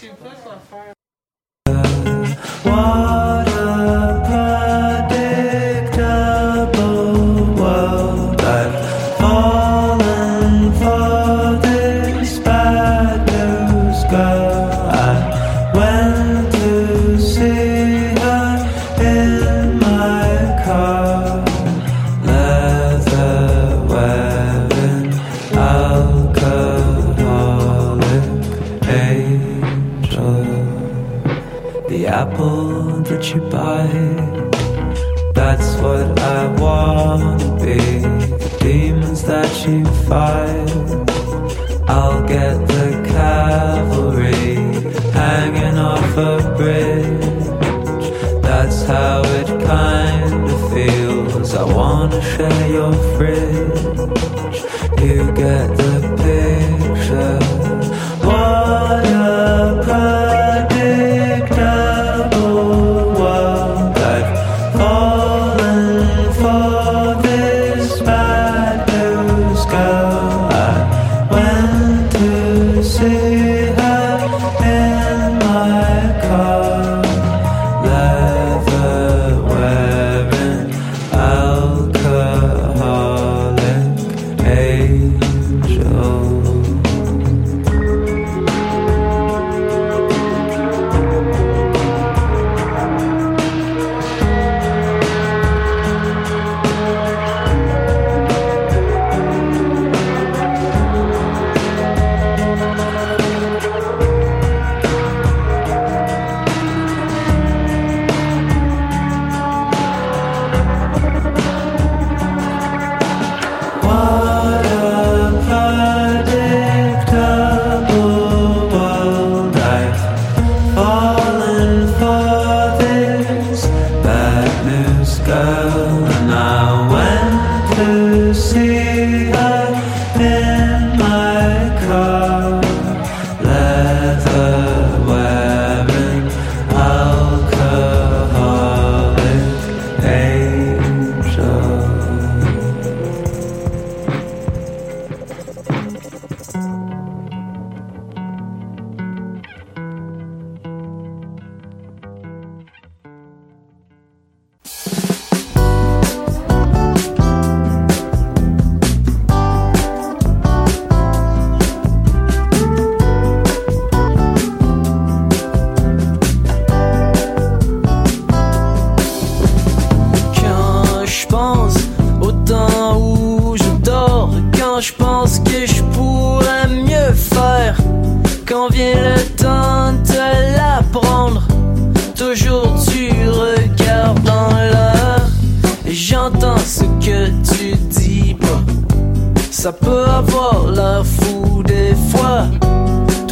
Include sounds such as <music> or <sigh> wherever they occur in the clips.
Christian Flickler. open your fridge. You get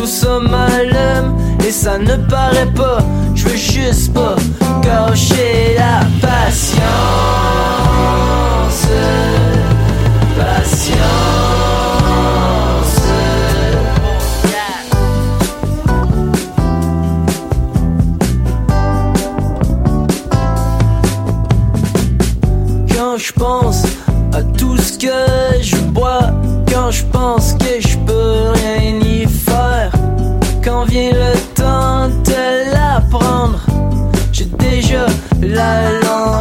Nous sommes à l'homme et ça ne paraît pas. Je veux juste pas gâcher la patience. Patience. vient le temps de l'apprendre. J'ai déjà la langue.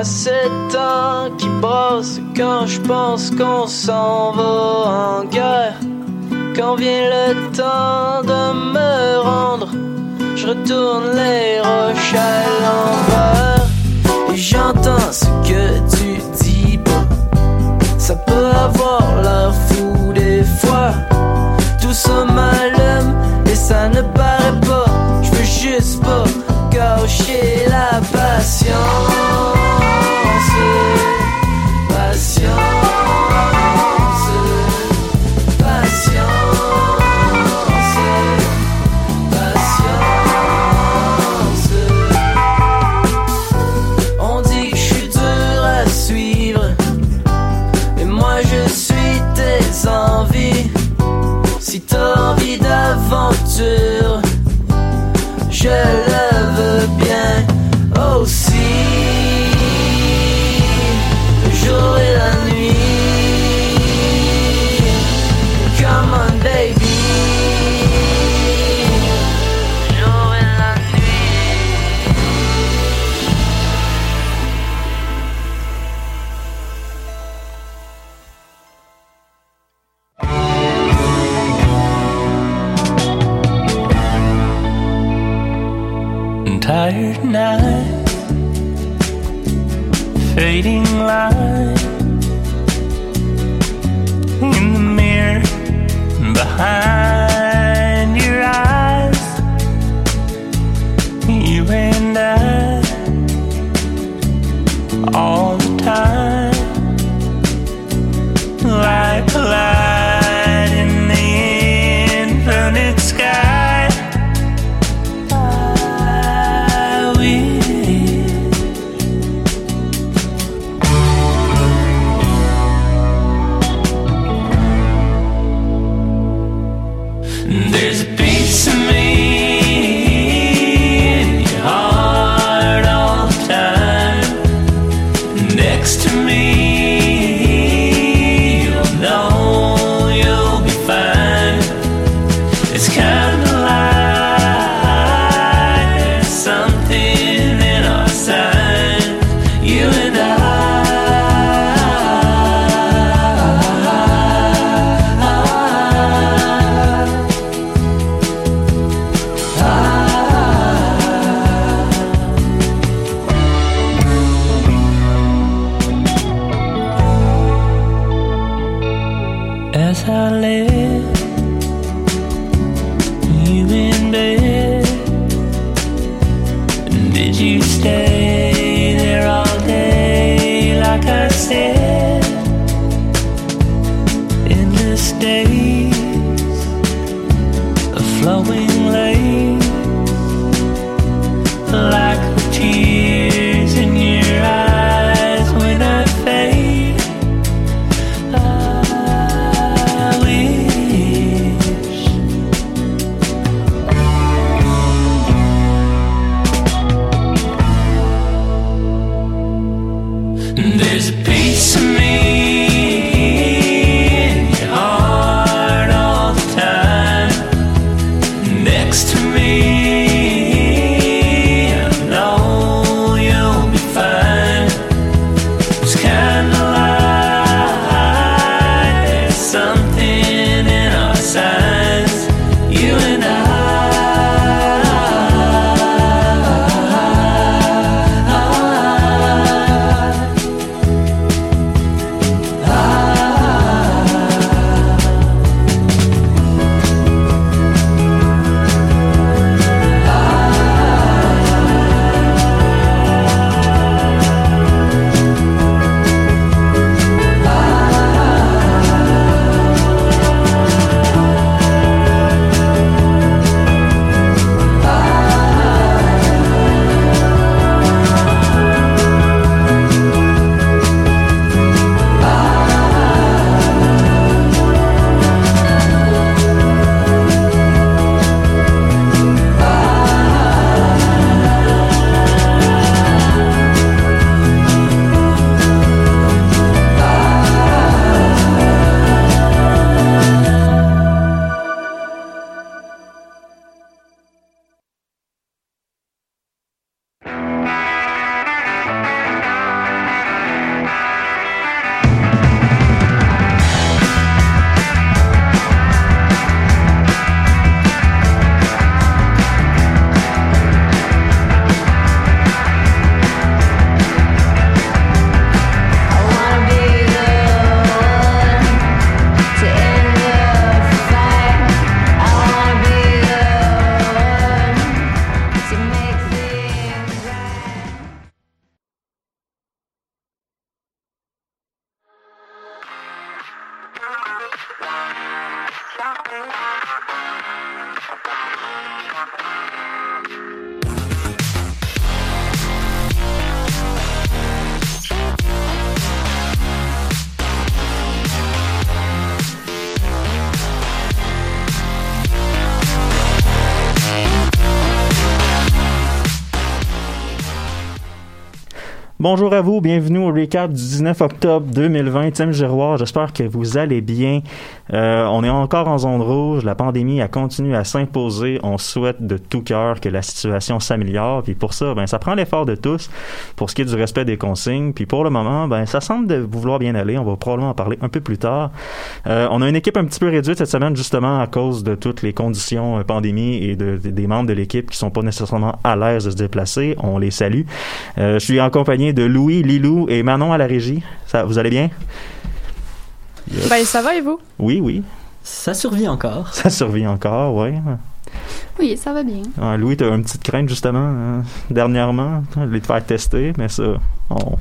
à cet qui brosse quand je pense qu'on s'en va en guerre. Quand vient le temps de me rendre, je retourne les roches à l'envers et j'entends ce que tu dis. Bon, ça peut avoir l'air fou des fois. Tout ça m'allume et ça ne paraît pas. Je veux juste pas gâcher la passion. Bonjour à vous, bienvenue au recap du 19 octobre 2020. Tim Giroir, j'espère que vous allez bien. Euh, on est encore en zone rouge, la pandémie a continué à s'imposer. On souhaite de tout cœur que la situation s'améliore. Puis pour ça, ben ça prend l'effort de tous pour ce qui est du respect des consignes. Puis pour le moment, ben ça semble vouloir bien aller. On va probablement en parler un peu plus tard. Euh, on a une équipe un petit peu réduite cette semaine justement à cause de toutes les conditions euh, pandémie et de, de- des membres de l'équipe qui sont pas nécessairement à l'aise de se déplacer. On les salue. Je suis accompagné de Louis, Lilou et Manon à la régie. Ça, vous allez bien? Ben, ça va et vous? Oui, oui. Ça survit encore. Ça survit encore, oui. Oui, ça va bien. Ah, Louis, t'as une petite crainte justement hein, dernièrement, de les te faire tester, mais ça, on...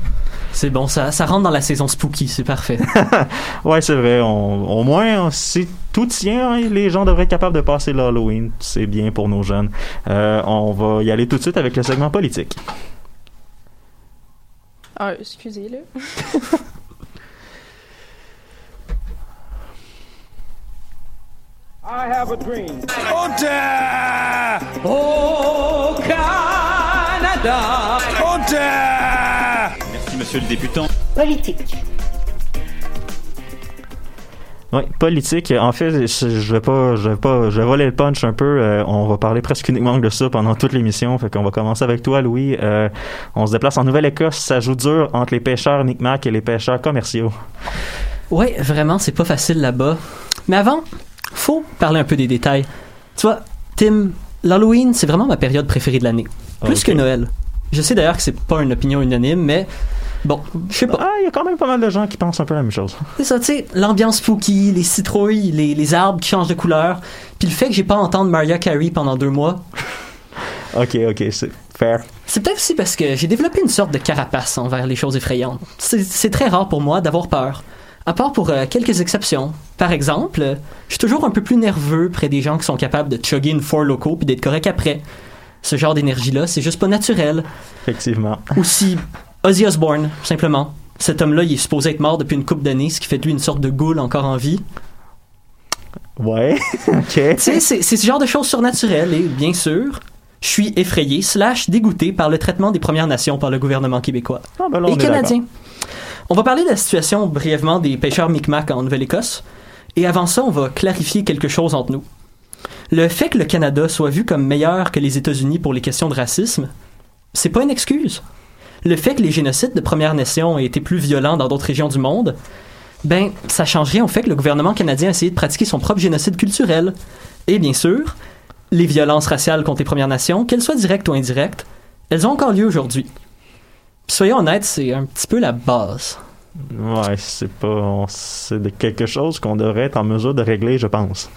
C'est bon, ça, ça rentre dans la saison spooky, c'est parfait. <laughs> ouais, c'est vrai. on- au moins, si tout tient, hein, les gens devraient être capables de passer l'Halloween. C'est bien pour nos jeunes. Euh, on va y aller tout de suite avec le segment politique. Ah, <laughs> excusez, là. Merci, monsieur le députant. Oui, politique. En fait, je je vais pas, je vais pas, je vais voler le punch un peu. Euh, on va parler presque uniquement de ça pendant toute l'émission. Fait qu'on va commencer avec toi, Louis. Euh, on se déplace en Nouvelle-Écosse. Ça joue dur entre les pêcheurs Micmac et les pêcheurs commerciaux. Ouais, vraiment, c'est pas facile là-bas. Mais avant, faut parler un peu des détails. Tu vois, Tim, l'Halloween, c'est vraiment ma période préférée de l'année. Plus Ok. que Noël. Je sais d'ailleurs que c'est pas une opinion unanime, mais bon, je sais pas. Ah, il y a quand même pas mal de gens qui pensent un peu la même chose. C'est ça, tu sais, l'ambiance spooky, les citrouilles, les, les arbres qui changent de couleur, puis le fait que j'ai pas à entendre Mariah Carey pendant deux mois, <laughs> Ok, ok, c'est fair. c'est peut-être aussi parce que j'ai développé une sorte de carapace envers les choses effrayantes. C'est très rare pour moi d'avoir peur. À part pour euh, quelques exceptions. Par exemple, euh, je suis toujours un peu plus nerveux près des gens qui sont capables de chugger une four loco puis d'être correct après. Ce genre d'énergie-là, c'est juste pas naturel. Effectivement. Aussi, Ozzy Osbourne, simplement. Cet homme-là, il est supposé être mort depuis une couple d'années, ce qui fait de lui une sorte de goule encore en vie. Ouais, <laughs> ok. Tu sais, c'est ce genre de choses surnaturelles et, bien sûr, je suis effrayé slash dégoûté par le traitement des Premières Nations par le gouvernement québécois Ah, ben là, et canadien. On va parler de la situation brièvement des pêcheurs Micmac en Nouvelle-Écosse. Et avant ça, on va clarifier quelque chose entre nous. Le fait que le Canada soit vu comme meilleur que les États-Unis pour les questions de racisme, c'est pas une excuse. Le fait que les génocides de Premières Nations aient été plus violents dans d'autres régions du monde, ben, ça change rien au fait que le gouvernement canadien a essayé de pratiquer son propre génocide culturel. Et bien sûr, les violences raciales contre les Premières Nations, qu'elles soient directes ou indirectes, elles ont encore lieu aujourd'hui. Soyons honnêtes, c'est un petit peu la base. Ouais, c'est pas. C'est quelque chose qu'on devrait être en mesure de régler, je pense.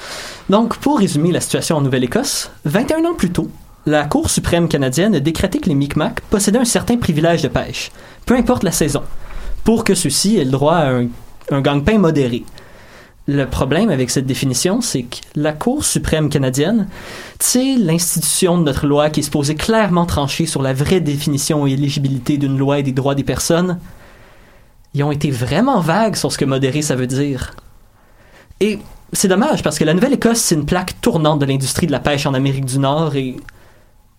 Donc, pour résumer la situation en Nouvelle-Écosse, 21 ans plus tôt, la Cour suprême canadienne a décrété que les Micmacs possédaient un certain privilège de pêche, peu importe la saison, pour que ceux-ci aient le droit à un, un gagne-pain modéré. Le problème avec cette définition, c'est que la Cour suprême canadienne, sais, l'institution de notre loi qui est supposée clairement trancher sur la vraie définition et éligibilité d'une loi et des droits des personnes, ils ont été vraiment vagues sur ce que modéré ça veut dire. Et c'est dommage parce que la Nouvelle-Écosse, c'est une plaque tournante de l'industrie de la pêche en Amérique du Nord et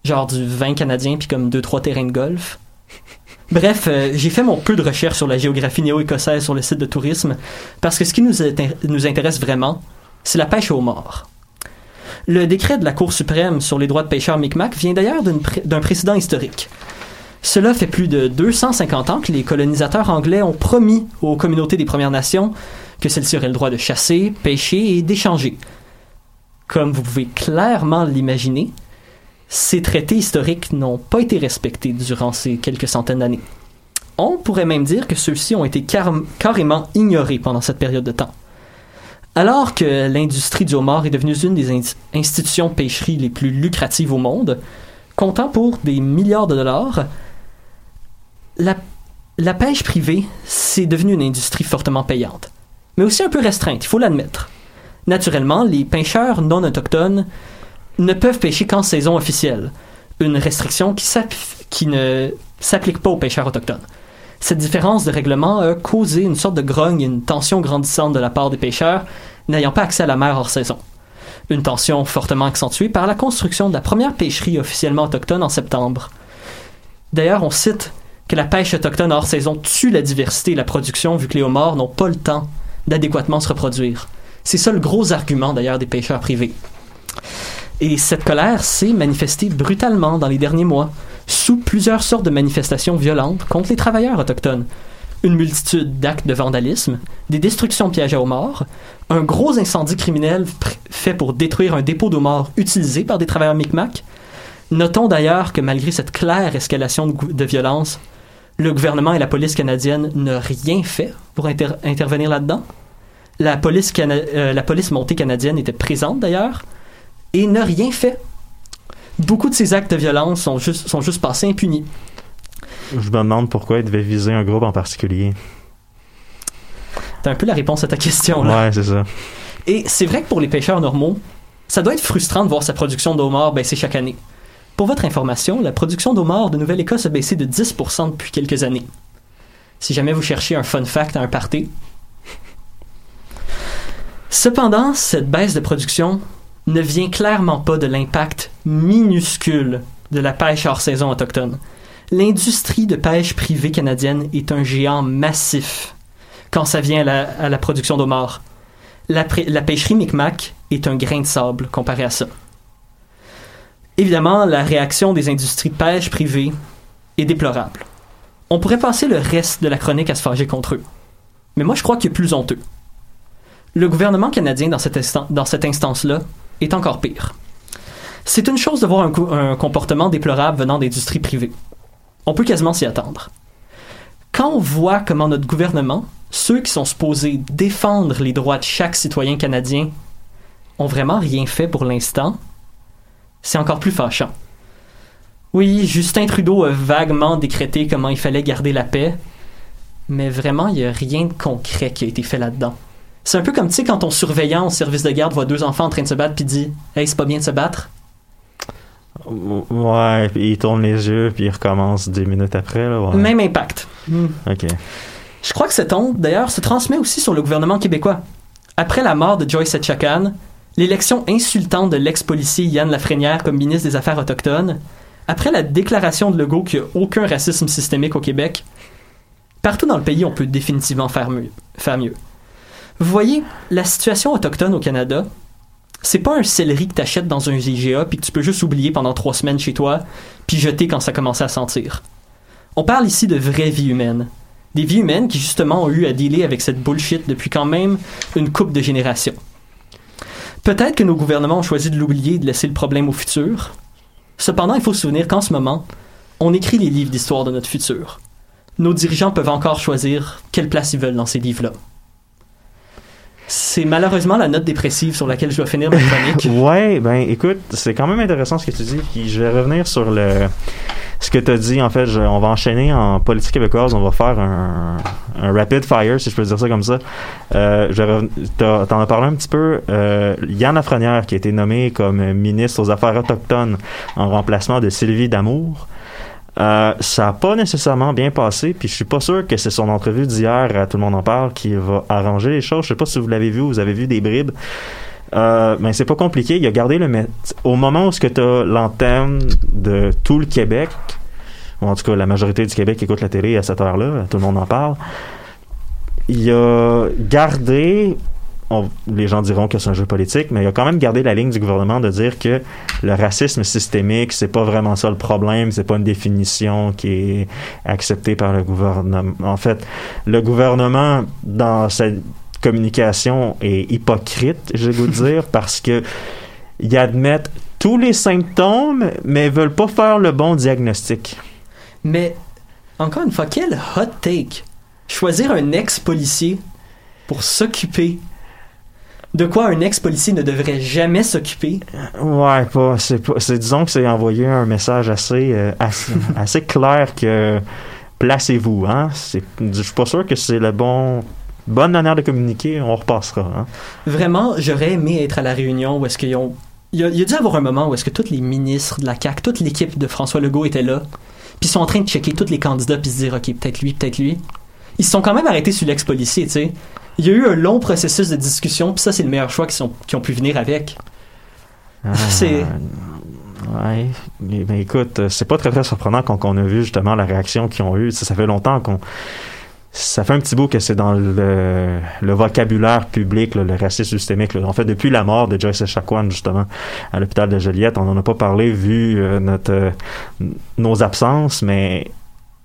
genre du vin canadien puis comme deux trois terrains de golf. Bref, euh, j'ai fait mon peu de recherche sur la géographie néo-écossaise sur le site de tourisme parce que ce qui nous, nous intéresse vraiment, c'est la pêche au mort. Le décret de la Cour suprême sur les droits de pêcheurs Micmac vient d'ailleurs d'un précédent historique. Cela fait plus de 250 ans que les colonisateurs anglais ont promis aux communautés des Premières Nations que celles-ci auraient le droit de chasser, pêcher et d'échanger. Comme vous pouvez clairement l'imaginer, ces traités historiques n'ont pas été respectés durant ces quelques centaines d'années. On pourrait même dire que ceux-ci ont été car- carrément ignorés pendant cette période de temps. Alors que l'industrie du homard est devenue une des in- institutions de pêcherie les plus lucratives au monde, comptant pour des milliards de dollars, la, la pêche privée, c'est devenu une industrie fortement payante, mais aussi un peu restreinte, il faut l'admettre. Naturellement, les pêcheurs non autochtones ne peuvent pêcher qu'en saison officielle, une restriction qui, ne s'applique pas aux pêcheurs autochtones. Cette différence de règlement a causé une sorte de grogne et une tension grandissante de la part des pêcheurs n'ayant pas accès à la mer hors saison. Une tension fortement accentuée par la construction de la première pêcherie officiellement autochtone en septembre. D'ailleurs, on cite que la pêche autochtone hors saison tue la diversité et la production vu que les homards n'ont pas le temps d'adéquatement se reproduire. C'est ça le gros argument d'ailleurs des pêcheurs privés. Et cette colère s'est manifestée brutalement dans les derniers mois, sous plusieurs sortes de manifestations violentes contre les travailleurs autochtones. Une multitude d'actes de vandalisme, des destructions de pièges à homards, un gros incendie criminel fait pour détruire un dépôt d'homards utilisé par des travailleurs Micmac. Notons d'ailleurs que malgré cette claire escalation de, violence, le gouvernement et la police canadienne n'ont rien fait pour inter- intervenir là-dedans. La euh, la police montée canadienne était présente d'ailleurs et n'a rien fait. Beaucoup de ces actes de violence sont juste, sont juste passés impunis. Je me demande pourquoi il devait viser un groupe en particulier. C'est un peu la réponse à ta question. Là. Ouais, c'est ça. Et c'est vrai que pour les pêcheurs normaux, ça doit être frustrant de voir sa production d'homards baisser chaque année. Pour votre information, la production d'homards de Nouvelle-Écosse a baissé de 10% depuis quelques années. Si jamais vous cherchez un fun fact à un party. Cependant, cette baisse de production ne vient clairement pas de l'impact minuscule de la pêche hors saison autochtone. L'industrie de pêche privée canadienne est un géant massif quand ça vient à la, production d'homards. La, la pêcherie Micmac est un grain de sable comparé à ça. Évidemment, la réaction des industries de pêche privées est déplorable. On pourrait passer le reste de la chronique à se fâcher contre eux. Mais moi, je crois qu'il y a plus honteux. Le gouvernement canadien, dans cette instance-là, est encore pire. C'est une chose de voir un, co- un comportement déplorable venant d'industries privées. On peut quasiment s'y attendre. Quand on voit comment notre gouvernement, ceux qui sont supposés défendre les droits de chaque citoyen canadien, ont vraiment rien fait pour l'instant, c'est encore plus fâchant. Oui, Justin Trudeau a vaguement décrété comment il fallait garder la paix, mais vraiment, il n'y a rien de concret qui a été fait là-dedans. C'est un peu comme, tu sais, quand ton surveillant au service de garde voit deux enfants en train de se battre puis dit « Hey, c'est pas bien de se battre ». Ouais, puis il tourne les yeux, puis il recommence dix minutes après. Là, ouais. Même impact. Ok. Je crois que cette honte, d'ailleurs, se transmet aussi sur le gouvernement québécois. Après la mort de Joyce Etchakan, l'élection insultante de l'ex-policier Yann Lafrenière comme ministre des Affaires autochtones, après la déclaration de Legault qu'il n'y a aucun racisme systémique au Québec, partout dans le pays, on peut définitivement faire mieux. Faire mieux. Vous voyez, la situation autochtone au Canada, c'est pas un céleri que t'achètes dans un IGA puis que tu peux juste oublier pendant trois semaines chez toi puis jeter quand ça commence à sentir. On parle ici de vraies vies humaines. Des vies humaines qui justement ont eu à dealer avec cette bullshit depuis quand même une couple de générations. Peut-être que nos gouvernements ont choisi de l'oublier et de laisser le problème au futur. Cependant, il faut se souvenir qu'en ce moment, on écrit les livres d'histoire de notre futur. Nos dirigeants peuvent encore choisir quelle place ils veulent dans ces livres-là. C'est malheureusement la note dépressive sur laquelle je dois finir ma chronique. <laughs> Ouais, ben écoute, c'est quand même intéressant ce que tu dis. Je vais revenir sur le ce que tu as dit. En fait, on va enchaîner en politique québécoise. On va faire un, rapid fire, si je peux dire ça comme ça. Euh, je vais T'en as parlé un petit peu. Euh, Yann Lafrenière, qui a été nommé comme ministre aux Affaires autochtones en remplacement de Sylvie Damour. Euh, ça n'a pas nécessairement bien passé, puis je suis pas sûr que c'est son entrevue d'hier à Tout le monde en parle qui va arranger les choses. Je sais pas si vous l'avez vu, vous avez vu des bribes. Euh, mais c'est pas compliqué. Il a gardé le au moment où ce que t'as l'antenne de tout le Québec, ou en tout cas la majorité du Québec écoute la télé à cette heure-là, tout le monde en parle. Il a gardé, on- les gens diront que c'est un jeu politique, mais il a quand même gardé la ligne du gouvernement de dire que le racisme systémique, c'est pas vraiment ça le problème, c'est pas une définition qui est acceptée par le gouvernement. En fait, le gouvernement dans sa communication est hypocrite, j'ai goût de dire, <laughs> parce que ils admettent tous les symptômes, mais veulent pas faire le bon diagnostic. Mais, encore une fois, quel hot take! Choisir un ex-policier pour s'occuper de quoi un ex-policier ne devrait jamais s'occuper? Ouais, pas, c'est disons que c'est envoyer un message assez, euh, assez, <laughs> assez clair que placez-vous, hein. C'est, je suis pas sûr que c'est le bon, bonne manière de communiquer, on repassera, hein. Vraiment, j'aurais aimé être à la réunion où est-ce qu'ils ont. Il y, a, il y a dû avoir un moment où est-ce que tous les ministres de la CAQ, toute l'équipe de François Legault était là, puis ils sont en train de checker tous les candidats puis se dire, ok, peut-être lui, peut-être lui. Ils se sont quand même arrêtés sur l'ex-policier, tu sais. Il y a eu un long processus de discussion, puis ça, c'est le meilleur choix qu'ils, ont pu venir avec. Ah, <laughs> C'est- Ouais, mais, mais écoute, euh, c'est pas très très surprenant quand on a vu justement la réaction qu'ils ont eue. Ça, ça fait longtemps qu'on. Ça fait un petit bout que c'est dans le, le vocabulaire public, là, le racisme systémique. là. En fait, depuis la mort de Joyce Echaquan, justement, à l'hôpital de Joliette, on n'en a pas parlé vu euh, notre, euh, nos absences, mais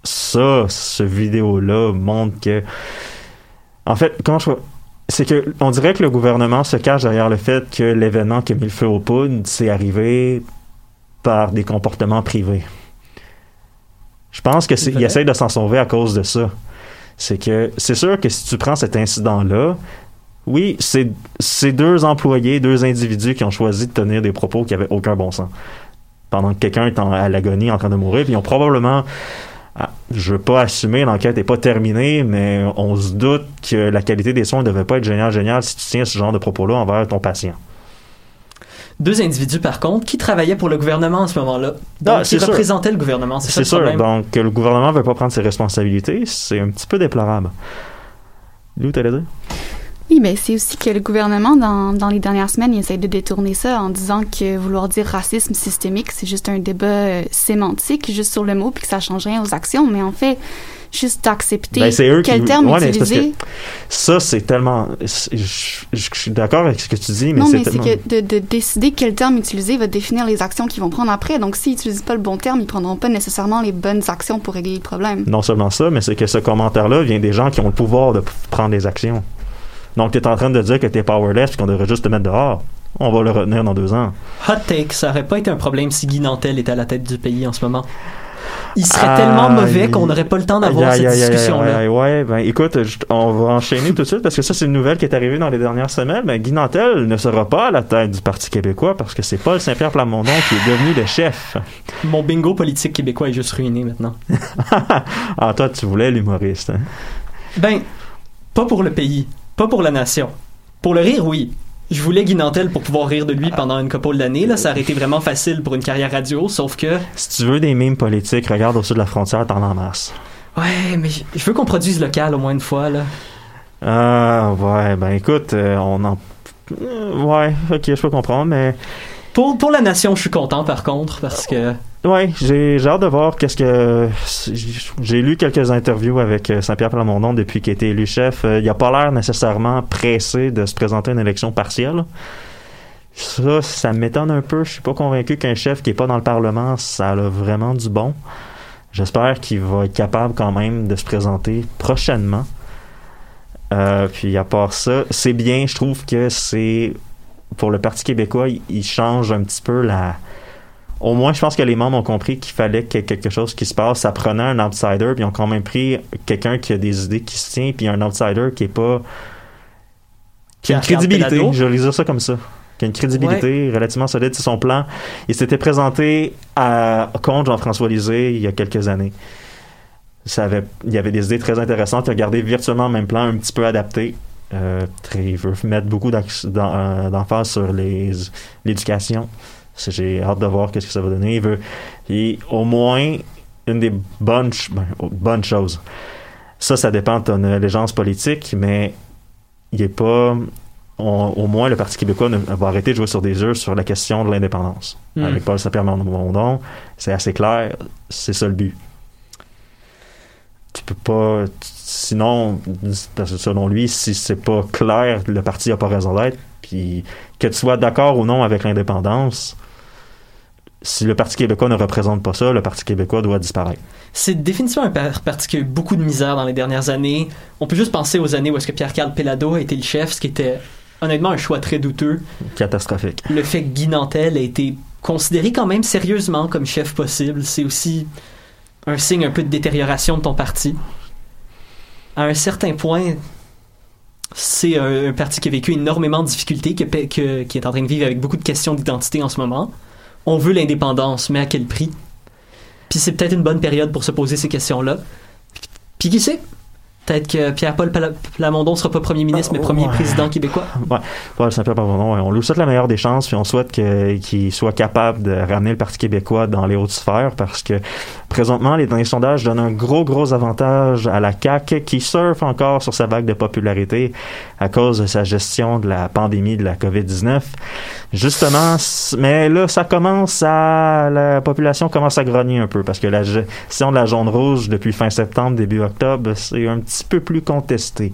ça, ce vidéo-là montre que. En fait, comment je. C'est que on dirait que le gouvernement se cache derrière le fait que l'événement qui a mis le feu aux poudres, c'est arrivé par des comportements privés. Je pense que c'est, il essaye de s'en sauver à cause de ça. C'est que c'est sûr que si tu prends cet incident-là, oui, c'est, c'est deux employés, deux individus qui ont choisi de tenir des propos qui avaient aucun bon sens. Pendant que quelqu'un est en- à l'agonie en train de mourir, puis ils ont probablement je veux pas assumer, l'enquête n'est pas terminée, mais on se doute que la qualité des soins ne devait pas être géniale, géniale si tu tiens ce genre de propos-là envers ton patient. Deux individus, par contre, qui travaillaient pour le gouvernement à ce moment-là. Donc, Ah, qui c'est sûr. représentaient le gouvernement. C'est ça C'est le sûr, problème? donc le gouvernement ne veut pas prendre ses responsabilités, c'est un petit peu déplorable. Lou, t'allais dire? Oui, mais c'est aussi que le gouvernement, dans, dans les dernières semaines, il essaie de détourner ça en disant que vouloir dire racisme systémique, c'est juste un débat euh, sémantique, juste sur le mot, puis que ça change rien aux actions. Mais en fait, juste d'accepter Ben, qui- quel terme ouais, utiliser. Ça, c'est tellement. Je, je- je suis d'accord avec ce que tu dis, mais non, c'est mais c'est tellement. que de, de décider quel terme utiliser va définir les actions qu'ils vont prendre après. Donc, s'ils n'utilisent pas le bon terme, ils prendront pas nécessairement les bonnes actions pour régler le problème. Non seulement ça, mais c'est que ce commentaire-là vient des gens qui ont le pouvoir de prendre des actions. Donc, tu es en train de dire que tu es powerless et qu'on devrait juste te mettre dehors. On va le retenir dans deux ans. Hot take, ça aurait pas été un problème si Guy Nantel était à la tête du pays en ce moment. Il serait Ah, tellement mauvais qu'on n'aurait pas le temps d'avoir cette discussion-là. Ouais, ben écoute, je- on va enchaîner tout de suite parce que ça, c'est une nouvelle qui est arrivée dans les dernières semaines. Ben, Guy Nantel ne sera pas à la tête du Parti québécois parce que c'est Paul Saint-Pierre Plamondon qui est devenu le chef. Mon bingo politique québécois est juste ruiné maintenant. <laughs> ah, toi, tu voulais l'humoriste. hein? Ben, pas pour le pays, pas pour la nation. Pour le rire, oui. Je voulais Guy Nantel pour pouvoir rire de lui pendant une couple d'années. Là, ça aurait été vraiment facile pour une carrière radio, sauf que... Si tu veux des mimes politiques, regarde au-dessus de la frontière, t'en en masse. Ouais, mais je veux qu'on produise local au moins une fois, là. Ah, ouais, ben écoute, euh, on en. Euh, Ouais, ok, je peux comprendre, mais. Pour, la nation, je suis content, par contre, parce que... J'ai j'ai hâte de voir qu'est-ce que. J'ai lu quelques interviews avec euh, Saint-Pierre Plamondon depuis qu'il a été élu chef. Euh, Il a pas l'air nécessairement pressé de se présenter à une élection partielle. Ça, ça m'étonne un peu. Je suis pas convaincu qu'un chef qui est pas dans le Parlement, ça a vraiment du bon. J'espère qu'il va être capable quand même de se présenter prochainement. Euh, puis à part ça, c'est bien, je trouve que c'est pour le Parti québécois, il, il change un petit peu la. Au moins, je pense que les membres ont compris qu'il fallait qu'il y ait quelque chose qui se passe. Ça prenait un outsider, puis ils ont quand même pris quelqu'un qui a des idées qui se tient, puis un outsider qui est pas. qui a une crédibilité. Je vais dire ça comme ça. Qui a une crédibilité relativement solide. C'est son plan. Il s'était présenté à, contre Jean-François Lisée il y a quelques années. Ça avait, il y avait des idées très intéressantes. Il a gardé virtuellement le même plan, un petit peu adapté. Euh, très- il veut mettre beaucoup euh, d'emphase sur l'éducation. J'ai hâte de voir qu'est-ce que ça va donner. Il veut, et au moins, une des bonnes, ben, bonnes choses. Ça, ça dépend de ton allégeance politique, mais il est pas. on- au moins, le Parti québécois ne- va arrêter de jouer sur des œufs sur la question de l'indépendance. Hmm. Avec Paul Saint-Pierre Mondon, c'est assez clair, c'est ça le but. Tu peux pas. Sinon, selon lui, si c'est pas clair, le parti a pas raison d'être. Puis que tu sois d'accord ou non avec l'indépendance, si le Parti québécois ne représente pas ça, le Parti québécois doit disparaître. C'est définitivement un par- parti qui a eu beaucoup de misère dans les dernières années. On peut juste penser aux années où est-ce que Pierre-Carl Pelado a été le chef, ce qui était honnêtement un choix très douteux. Catastrophique. Le fait que Guy Nantel a été considéré quand même sérieusement comme chef possible, c'est aussi un signe un peu de détérioration de ton parti. À un certain point, c'est un, parti qui a vécu énormément de difficultés, que- qui est en train de vivre avec beaucoup de questions d'identité en ce moment. On veut l'indépendance, mais à quel prix? Puis c'est peut-être une bonne période pour se poser ces questions-là. Puis qui sait? Peut-être que Pierre-Paul Pla- Plamondon sera pas premier ministre, mais Ah, premier ouais. président québécois. <laughs> Paul Saint-Pierre Plamondon, ouais, on lui souhaite la meilleure des chances, puis on souhaite qu'il soit capable de ramener le Parti québécois dans les hautes sphères, parce que présentement, les derniers sondages donnent un gros, gros avantage à la CAQ, qui surfe encore sur sa vague de popularité à cause de sa gestion de la pandémie de la COVID-19. Justement, mais là, ça commence à... La population commence à grogner un peu, parce que la gestion de la jaune rouge depuis fin septembre, début octobre, c'est un petit peu plus contesté.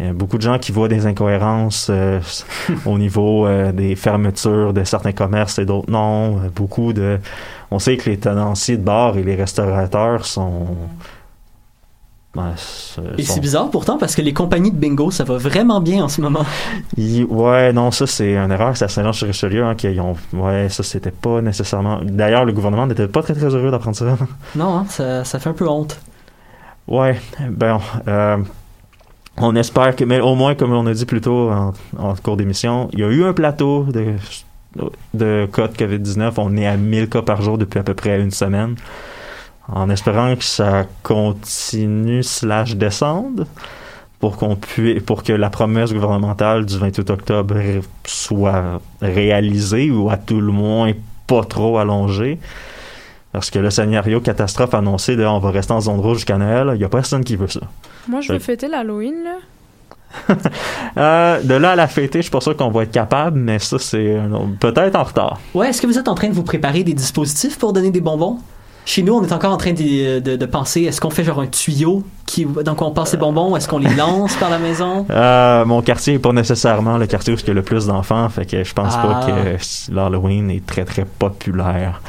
Euh, beaucoup de gens qui voient des incohérences euh, <laughs> au niveau euh, des fermetures de certains commerces et d'autres non. Beaucoup de... On sait que les tenanciers de bars et les restaurateurs sont... ben, Et c'est bizarre pourtant parce que les compagnies de bingo, ça va vraiment bien en ce moment. Ils- Ouais, non, ça c'est une erreur. C'est à Saint-Jean-sur-Richelieu hein, qu'ils ont. Ouais, ça c'était pas nécessairement. D'ailleurs, le gouvernement n'était pas très très heureux d'apprendre ça. Non, hein, ça, ça fait un peu honte. Ouais, ben, euh, on espère que, mais au moins, comme on a dit plus tôt en, cours d'émission, il y a eu un plateau de, de cas de COVID-19. On est à 1000 cas par jour depuis à peu près une semaine. En espérant que ça continue slash descende pour qu'on puisse, pour que la promesse gouvernementale du 28 octobre soit réalisée ou à tout le moins pas trop allongée. Parce que le scénario catastrophe annoncé de on va rester en zone rouge jusqu'à Noël, il n'y a personne qui veut ça. Moi, je veux fêter l'Halloween, là. <laughs> Euh, de là à la fêter, je suis pas sûr qu'on va être capable, mais ça, c'est peut-être en retard. Ouais, est-ce que vous êtes en train de vous préparer des dispositifs pour donner des bonbons? Chez nous, on est encore en train de, de- de penser, est-ce qu'on fait genre un tuyau qui, dans quoi on passe les bonbons? Est-ce qu'on les lance par la maison? <laughs> Euh, mon quartier est pas nécessairement le quartier où il y a le plus d'enfants, fait que je pense Ah. pas que l'Halloween est très très populaire.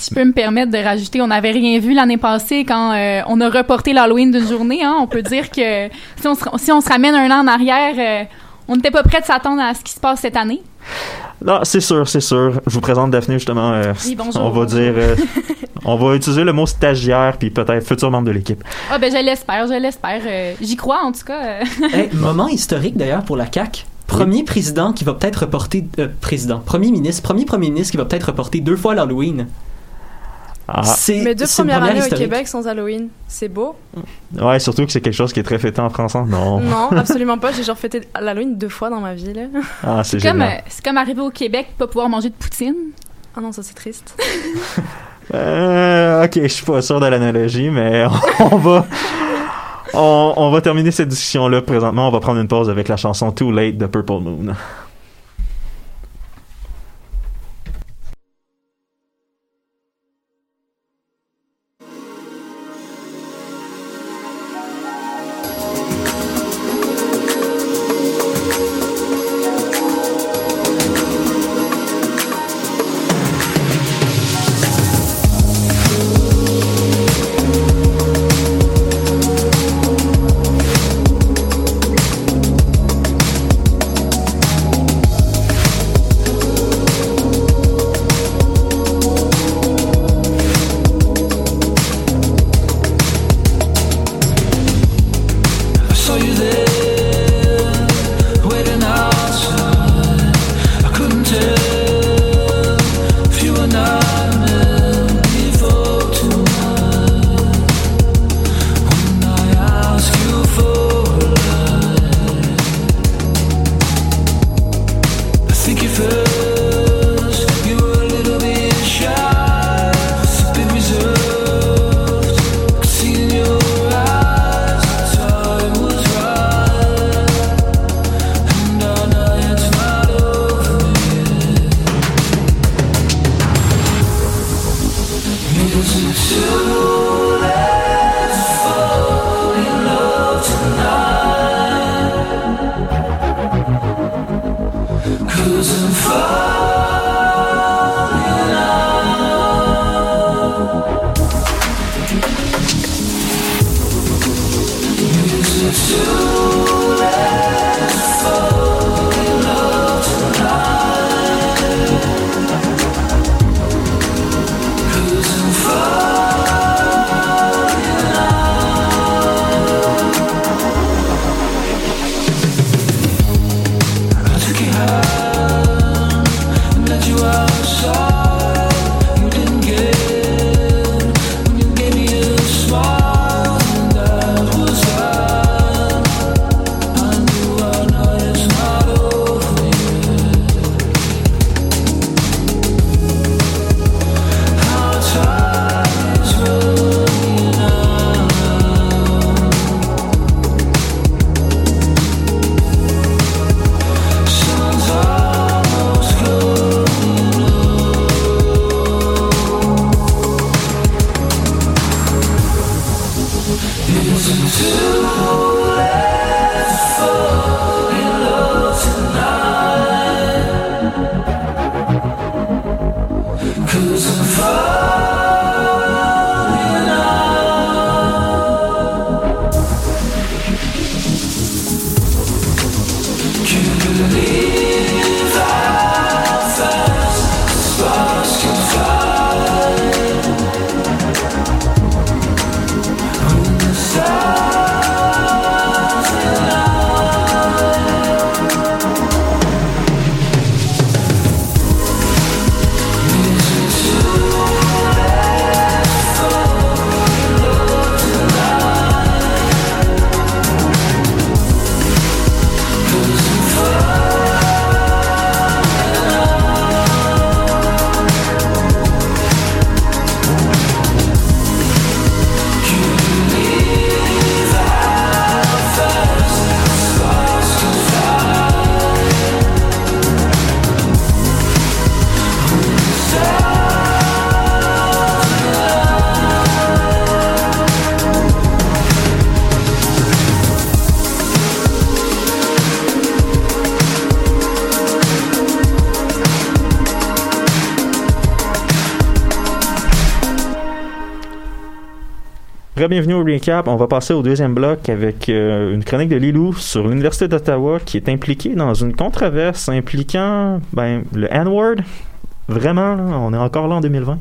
Si je peux me permettre de rajouter, on n'avait rien vu l'année passée quand euh, on a reporté l'Halloween d'une journée. Hein. On peut dire que si on se, si on se ramène un an en arrière, euh, on n'était pas prêt de s'attendre à ce qui se passe cette année. Non, c'est sûr, c'est sûr. Je vous présente Daphné justement. euh, Oui, bonjour. on va dire, euh, <laughs> on va utiliser le mot stagiaire puis peut-être futur membre de l'équipe. Ah ben je l'espère, je l'espère. Euh, J'y crois en tout cas. <laughs> Hey, moment historique d'ailleurs pour la CAQ. Premier président qui va peut-être reporter... euh, président. Premier ministre. Premier premier ministre qui va peut-être reporter deux fois l'Halloween. Ah, C'est Mes deux premières première années au. Québec sans Halloween. C'est beau? ouais, surtout que c'est quelque chose qui est très fêté en France. hein? Non. Non, <laughs> absolument pas. J'ai genre fêté l'Halloween deux fois dans ma vie, là. Ah, c'est comme, génial. euh, c'est comme arriver au Québec pas pouvoir manger de poutine. Ah non, ça c'est triste. <laughs> Euh, ok, je suis pas sûr de l'analogie, mais <laughs> on va. On, on va terminer cette discussion-là présentement. On va prendre une pause avec la chanson Too Late de Purple Moon. Bienvenue au recap. On va passer au deuxième bloc avec euh, une chronique de Lilou sur l'Université d'Ottawa qui est impliquée dans une controverse impliquant ben, le N-word. Vraiment, on est encore là en 2020.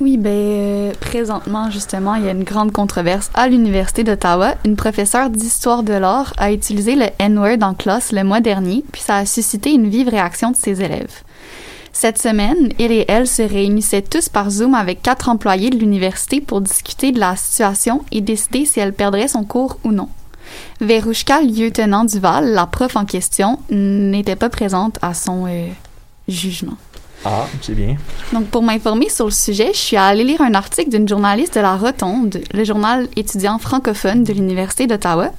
Oui, ben euh, présentement justement, il y a une grande controverse à l'université d'Ottawa. Une professeure d'histoire de l'art a utilisé le N-word en classe le mois dernier, puis ça a suscité une vive réaction de ses élèves. Cette semaine, il et elle se réunissaient tous par Zoom avec quatre employés de l'université pour discuter de la situation et décider si elle perdrait son cours ou non. Verouchka Lieutenant Duval, la prof en question, n'était pas présente à son euh, jugement. Ah, c'est bien. Donc, pour m'informer sur le sujet, je suis allée lire un article d'une journaliste de La Rotonde, le journal étudiant francophone de l'Université d'Ottawa.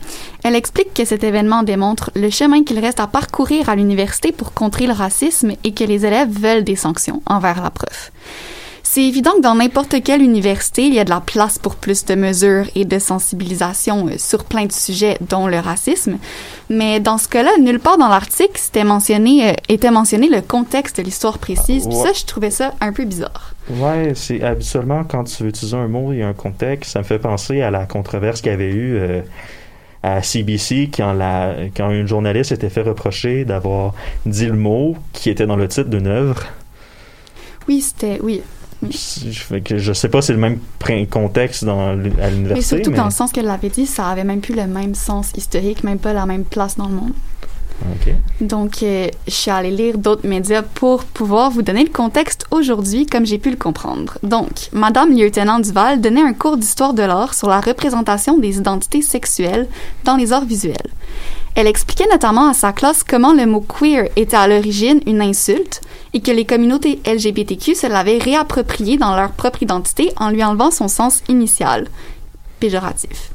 Elle explique que cet événement démontre le chemin qu'il reste à parcourir à l'université pour contrer le racisme et que les élèves veulent des sanctions envers la prof. C'est évident que dans n'importe quelle université, il y a de la place pour plus de mesures et de sensibilisation euh, sur plein de sujets, dont le racisme. Mais dans ce cas-là, nulle part dans l'article c'était mentionné, euh, était mentionné le contexte de l'histoire précise. Puis ça, je trouvais ça un peu bizarre. Ouais, c'est habituellement quand tu veux utiliser un mot, il y a un contexte. Ça me fait penser à la controverse qu'il y avait eu euh, à CBC quand, la, quand une journaliste s'était fait reprocher d'avoir dit le mot qui était dans le titre d'une œuvre. Oui, c'était, oui. Je, fait que je sais pas si c'est le même contexte dans, à Mais l'université. surtout mais- dans le sens qu'elle l'avait dit, ça avait même plus le même sens historique, même pas la même place dans le monde. Donc, euh, je suis allée lire d'autres médias pour pouvoir vous donner le contexte aujourd'hui comme j'ai pu le comprendre. Donc, Madame Lieutenant Duval donnait un cours d'histoire de l'art sur la représentation des identités sexuelles dans les arts visuels. Elle expliquait notamment à sa classe comment le mot queer était à l'origine une insulte et que les communautés LGBTQ se l'avaient réapproprié dans leur propre identité en lui enlevant son sens initial, péjoratif.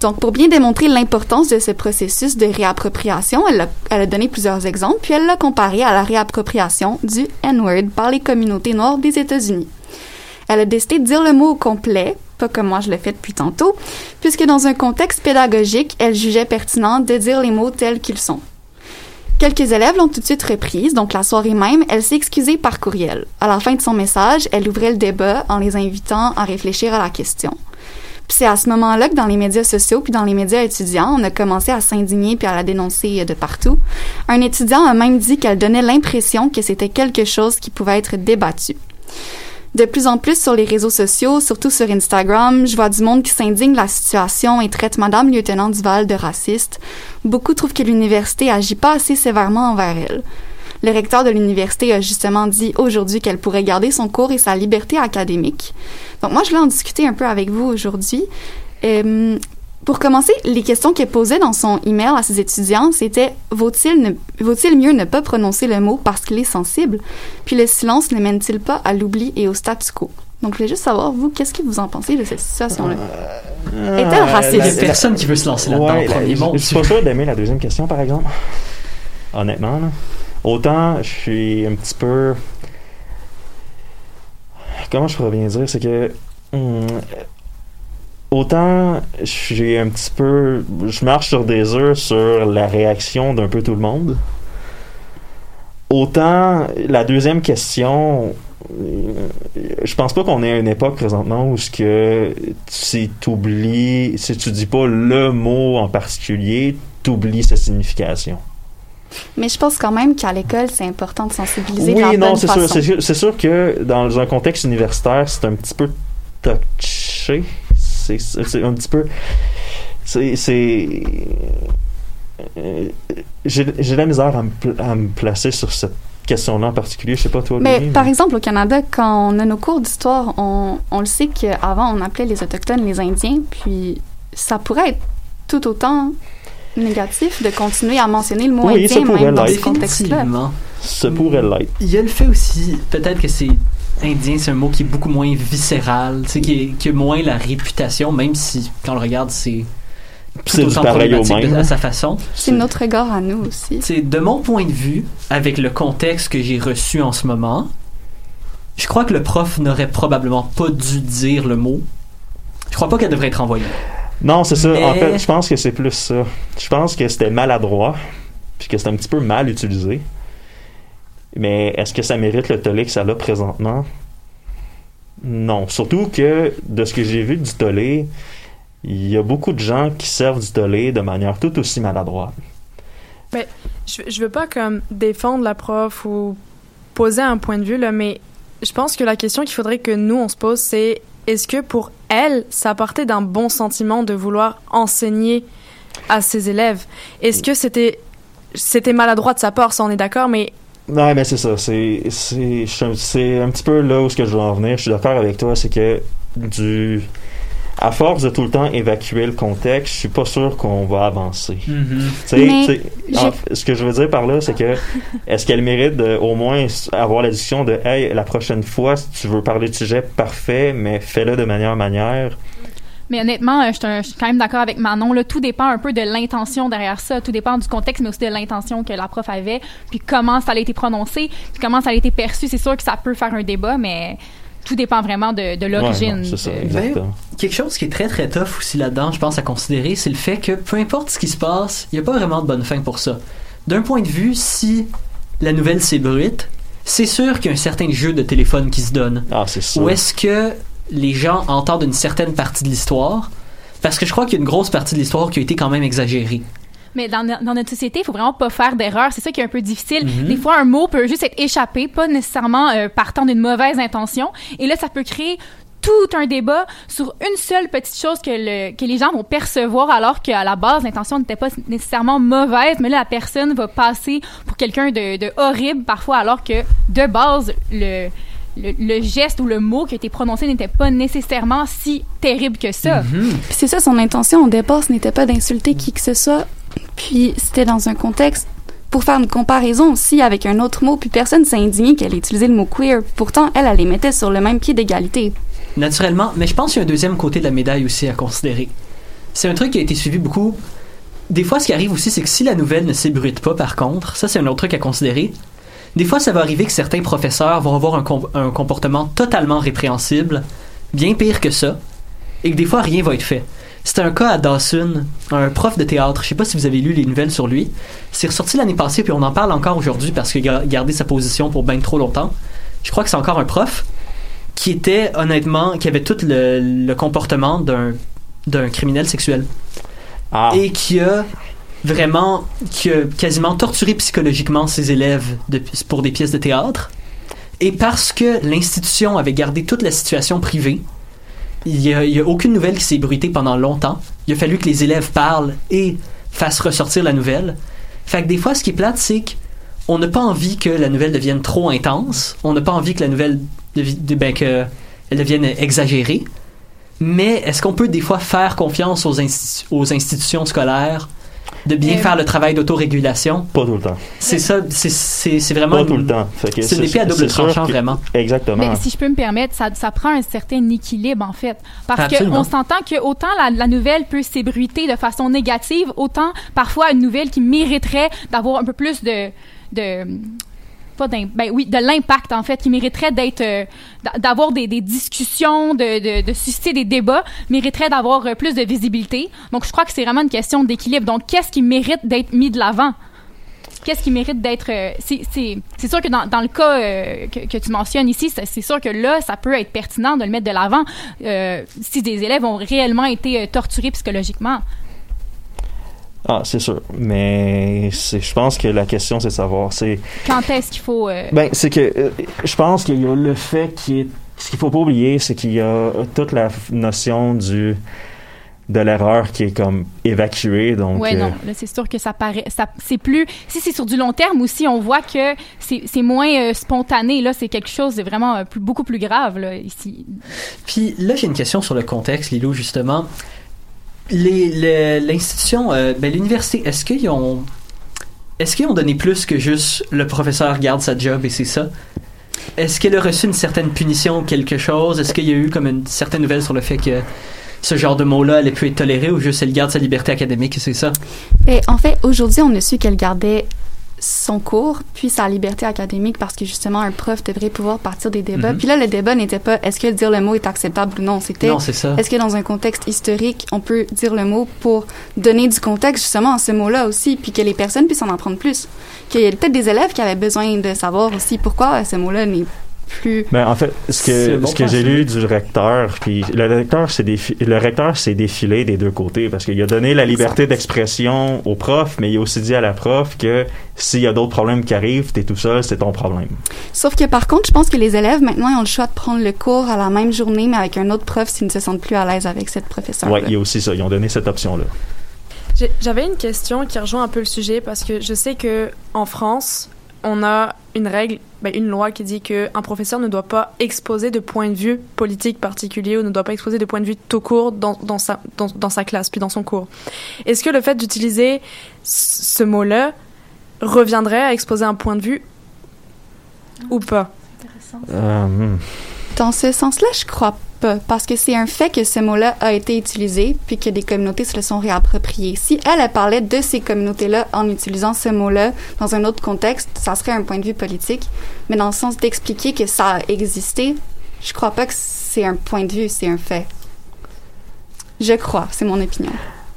Donc, pour bien démontrer l'importance de ce processus de réappropriation, elle a, elle a donné plusieurs exemples, puis elle l'a comparé à la réappropriation du N-word par les communautés noires des États-Unis. Elle a décidé de dire le mot au complet, pas comme moi je le fais depuis tantôt, puisque dans un contexte pédagogique, elle jugeait pertinent de dire les mots tels qu'ils sont. Quelques élèves l'ont tout de suite reprise, donc la soirée même, elle s'est excusée par courriel. À la fin de son message, elle ouvrait le débat en les invitant à réfléchir à la question. Puis c'est à ce moment-là que dans les médias sociaux puis dans les médias étudiants, on a commencé à s'indigner puis à la dénoncer de partout. Un étudiant a même dit qu'elle donnait l'impression que c'était quelque chose qui pouvait être débattu. De plus en plus sur les réseaux sociaux, surtout sur Instagram, je vois du monde qui s'indigne la situation et traite Madame Lieutenant Duval de raciste. Beaucoup trouvent que l'université agit pas assez sévèrement envers elle. Le recteur de l'université a justement dit aujourd'hui qu'elle pourrait garder son cours et sa liberté académique. Donc moi, je voulais en discuter un peu avec vous aujourd'hui. Euh, pour commencer, les questions qu'elle posait dans son email à ses étudiants, c'était vaut-il ne- vaut-il mieux ne pas prononcer le mot parce qu'il est sensible? Puis le silence ne mène-t-il pas à l'oubli et au statu quo Donc je voulais juste savoir vous, qu'est-ce que vous en pensez de cette situation-là? Est-elle Ah, raciste? Il y a la- personne qui veut se lancer là-dedans Ouais, en premier. la- je suis pas sûr d'aimer la deuxième question, par exemple. Honnêtement, là. Autant je suis un petit peu. Comment je pourrais bien dire C'est que. hum, autant j'ai un petit peu. Je marche sur des œufs sur la réaction d'un peu tout le monde. Autant la deuxième question. Je pense pas qu'on est à une époque présentement où ce que si t'oublies, si tu dis pas le mot en particulier, t'oublies sa signification. Mais je pense quand même qu'à l'école, c'est important de sensibiliser de Oui, la non, bonne c'est façon. sûr, c'est sûr, c'est sûr que dans un contexte universitaire, c'est un petit peu touché. C'est c'est un petit peu. C'est. c'est- euh, J'ai j'ai de la misère à me, pl- à me placer sur cette question-là en particulier. Je sais pas toi, Mais Louis, par exemple, au Canada, quand on a nos cours d'histoire, on, on le sait qu'avant, on appelait les Autochtones les Indiens, puis ça pourrait être tout autant négatif de continuer à mentionner le mot Oui, indien même dans ce contexte-là. Ça pourrait l'être. Il y a le fait aussi, peut-être que c'est indien, c'est un mot qui est beaucoup moins viscéral, tu sais, qui, est- qui a moins la réputation, même si, quand on le regarde, c'est tout C'est pareil au problématique de- même. à sa façon. C'est notre regard à nous aussi. C'est de mon point de vue, avec le contexte que j'ai reçu en ce moment, je crois que le prof n'aurait probablement pas dû dire le mot. Je crois pas qu'elle devrait être envoyée. Non, c'est ça. En fait, je pense que c'est plus ça. Je pense que c'était maladroit, puis que c'était un petit peu mal utilisé. Mais est-ce que ça mérite le tollé que ça a présentement? Non, surtout que de ce que j'ai vu du tollé, il y a beaucoup de gens qui servent du tollé de manière tout aussi maladroite. Je, je veux pas comme défendre la prof ou poser un point de vue, là, mais je pense que la question qu'il faudrait que nous, on se pose, c'est est-ce que pour elle, ça partait d'un bon sentiment de vouloir enseigner à ses élèves? Est-ce que c'était c'était maladroit de sa part, ça on est d'accord, mais Non, mais c'est ça. C'est c'est un- c'est un petit peu là où ce que je veux en venir. Je suis d'accord avec toi, c'est que du à force de tout le temps évacuer le contexte, je suis pas sûr qu'on va avancer. Mhm. Tu sais, Mais tu sais, j'ai- en fait, ce que je veux dire par là, c'est que <laughs> est-ce qu'elle mérite de, au moins avoir la discussion de hey, la prochaine fois, si tu veux parler de sujet parfait, mais fais-le de manière manière. Mais honnêtement, euh, je suis quand même d'accord avec Manon. Là, tout dépend un peu de l'intention derrière ça. Tout dépend du contexte, mais aussi de l'intention que la prof avait, puis comment ça a été prononcé, puis comment ça a été perçu. C'est sûr que ça peut faire un débat, mais tout dépend vraiment de, de Ouais, l'origine. exactement. Quelque chose qui est très très tough aussi là-dedans, je pense à considérer, c'est le fait que peu importe ce qui se passe, il n'y a pas vraiment de bonne fin pour ça. D'un point de vue, si la nouvelle s'ébruite, c'est sûr qu'il y a un certain jeu de téléphone qui se donne. Ah, c'est ça. Ou est-ce que les gens entendent une certaine partie de l'histoire? Parce que je crois qu'il y a une grosse partie de l'histoire qui a été quand même exagérée. Mais dans, no- dans notre société, il faut vraiment pas faire d'erreur. C'est ça qui est un peu difficile. Mhm. Des fois, un mot peut juste être échappé, pas nécessairement euh, partant d'une mauvaise intention. Et là, ça peut créer tout un débat sur une seule petite chose que, le, que les gens vont percevoir alors qu'à la base, l'intention n'était pas nécessairement mauvaise, mais là, la personne va passer pour quelqu'un de, de horrible parfois alors que, de base, le, le, le geste ou le mot qui a été prononcé n'était pas nécessairement si terrible que ça. Mhm. Puis c'est ça, son intention au départ, ce n'était pas d'insulter qui que ce soit. Puis c'était dans un contexte pour faire une comparaison aussi avec un autre mot. Puis personne s'est indigné qu'elle ait utilisé le mot queer. Pourtant, elle, elle les mettait sur le même pied d'égalité. Naturellement, mais je pense qu'il y a un deuxième côté de la médaille aussi à considérer. C'est un truc qui a été suivi beaucoup. Des fois, ce qui arrive aussi, c'est que si la nouvelle ne s'ébruite pas, par contre, ça c'est un autre truc à considérer. Des fois, ça va arriver que certains professeurs vont avoir un, com- un comportement totalement répréhensible, bien pire que ça, et que des fois, rien va être fait. C'était un cas à Dawson, un prof de théâtre. Je sais pas si vous avez lu les nouvelles sur lui. C'est ressorti l'année passée, puis on en parle encore aujourd'hui parce qu'il a gardé sa position pour bien trop longtemps. Je crois que c'est encore un prof qui était honnêtement, qui avait tout le, le comportement d'un d'un criminel sexuel Ah, et qui a vraiment, qui a quasiment torturé psychologiquement ses élèves pour des pièces de théâtre. Et parce que l'institution avait gardé toute la situation privée, il y a, aucune nouvelle qui s'est bruitée pendant longtemps. Il a fallu que les élèves parlent et fassent ressortir la nouvelle. Fait que des fois, ce qui est plate, c'est qu'on n'a pas envie que la nouvelle devienne trop intense. On n'a pas envie que la nouvelle ben, que devienne exagérée. Mais est-ce qu'on peut des fois faire confiance aux, aux institutions scolaires de bien Euh, faire le travail d'autorégulation? pas tout le temps. C'est ça, c'est- vraiment... Pas tout le temps. C'est une épée à double tranchant, que- vraiment. Exactement. Mais si je peux me permettre, ça, ça prend un certain équilibre, en fait. Parce qu'on s'entend que autant la, la nouvelle peut s'ébruiter de façon négative, autant parfois une nouvelle qui mériterait d'avoir un peu plus de... de pas ben oui, de l'impact, en fait, qui mériterait d'être... euh, d'a- d'avoir des, des discussions, de, de, susciter des débats, mériterait d'avoir euh, plus de visibilité. Donc, je crois que c'est vraiment une question d'équilibre. Donc, qu'est-ce qui mérite d'être mis de l'avant? qu'est-ce qui mérite d'être. euh, c'est- sûr que dans, dans le cas euh, que, que tu mentionnes ici, c'est sûr que là, ça peut être pertinent de le mettre de l'avant si des élèves ont réellement été torturés psychologiquement. Ah, c'est sûr. Mais c'est- je pense que la question, c'est de savoir. C'est Quand est-ce qu'il faut. euh, Ben, c'est que euh, je pense qu'il y a le fait qui est. Ce qu'il faut pas oublier, c'est qu'il y a toute la notion du de l'erreur qui est comme évacuée. Donc, ouais, euh, non, là, c'est sûr que ça paraît. Ça, c'est plus. Si c'est sur du long terme aussi, on voit que c'est c'est moins euh, spontané. Là, c'est quelque chose de vraiment euh, plus, beaucoup plus grave, là, ici. Puis là, j'ai une question sur le contexte, Lilo, justement. L'institution, euh, ben, l'université, est-ce qu'ils ont. Est-ce qu'ils ont donné plus que juste le professeur garde sa job et c'est ça? Est-ce qu'elle a reçu une certaine punition ou quelque chose? Est-ce qu'il y a eu comme une certaine nouvelle sur le fait que ce genre de mot-là allait plus être toléré ou juste elle garde sa liberté académique et c'est ça? Et en fait, aujourd'hui, on a su qu'elle gardait son cours, puis sa liberté académique, parce que justement, un prof devrait pouvoir partir des débats. Mhm. Puis là, le débat n'était pas est-ce que dire le mot est acceptable ou non? C'était est-ce que dans un contexte historique, on peut dire le mot pour donner du contexte justement à ce mot-là aussi, puis que les personnes puissent en apprendre plus? Qu'il y a peut-être des élèves qui avaient besoin de savoir aussi pourquoi ce mot-là n'est plus. Ben, en fait, ce que, bon ce que j'ai lu du recteur, puis le recteur s'est défi- le recteur s'est défilé des deux côtés parce qu'il a donné la liberté d'expression au prof, mais il a aussi dit à la prof que s'il y a d'autres problèmes qui arrivent, t'es tout seul, c'est ton problème. Sauf que par contre, je pense que les élèves maintenant ils ont le choix de prendre le cours à la même journée, mais avec un autre prof s'ils ne se sentent plus à l'aise avec cette professeure. Ouais, il y a aussi ça. Ils ont donné cette option-là. J'avais une question qui rejoint un peu le sujet parce que je sais que en France, on a une règle, ben, une loi qui dit que un professeur ne doit pas exposer de point de vue politique particulier ou ne doit pas exposer de point de vue tout court dans, dans, sa, dans, dans sa classe puis dans son cours. Est-ce que le fait d'utiliser ce mot-là reviendrait à exposer un point de vue ou pas? Euh, hmm. Dans ce sens-là, je crois parce que c'est un fait que ce mot-là a été utilisé, puis que des communautés se le sont réappropriées. Si elle, elle parlait de ces communautés-là en utilisant ce mot-là dans un autre contexte, ça serait un point de vue politique. Mais dans le sens d'expliquer que ça a existé, je crois pas que c'est un point de vue, c'est un fait. Je crois, c'est mon opinion.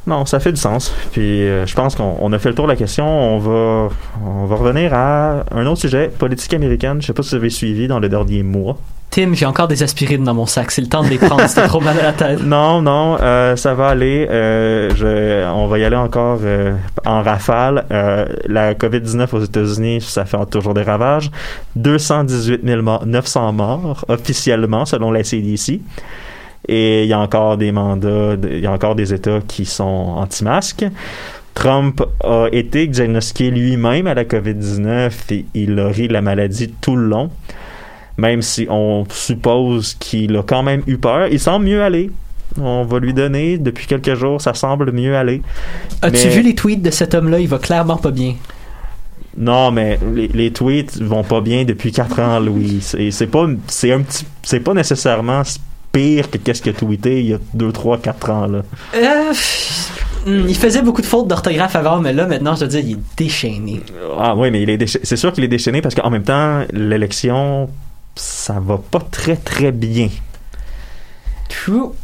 Non, ça fait du sens. Puis euh, je pense qu'on on a fait le tour de la question. On va, on va revenir à un autre sujet, politique américaine. Je sais pas si vous avez suivi dans le dernier mois. Tim, j'ai encore des aspirines dans mon sac. C'est le temps de les prendre. C'était trop mal à la tête. <laughs> Non, non, euh, ça va aller. Euh, je, on va y aller encore euh, en rafale. Euh, la COVID-19 aux États-Unis, ça fait toujours des ravages. 218 900 morts officiellement, selon la CDC. Et il y a encore des mandats, il y a encore des États qui sont anti-masques. Trump a été diagnostiqué lui-même à la COVID-19 et il a ri de la maladie tout le long. Même si on suppose qu'il a quand même eu peur, il semble mieux aller. On va lui donner, depuis quelques jours, ça semble mieux aller. As-tu Mais- vu les tweets de cet homme-là? Il va clairement pas bien. Non, mais les, les tweets vont pas bien depuis 4 ans, Louis. C'est pas, c'est un petit, c'est pas nécessairement pire que qu'est-ce qu'il a tweeté il y a 2, 3, 4 ans, là. Euh, hmm, il faisait beaucoup de fautes d'orthographe avant, mais là, maintenant, je dois dire, il est déchaîné. Ah oui, mais il est c'est sûr qu'il est déchaîné parce qu'en même temps, l'élection, ça va pas très très bien.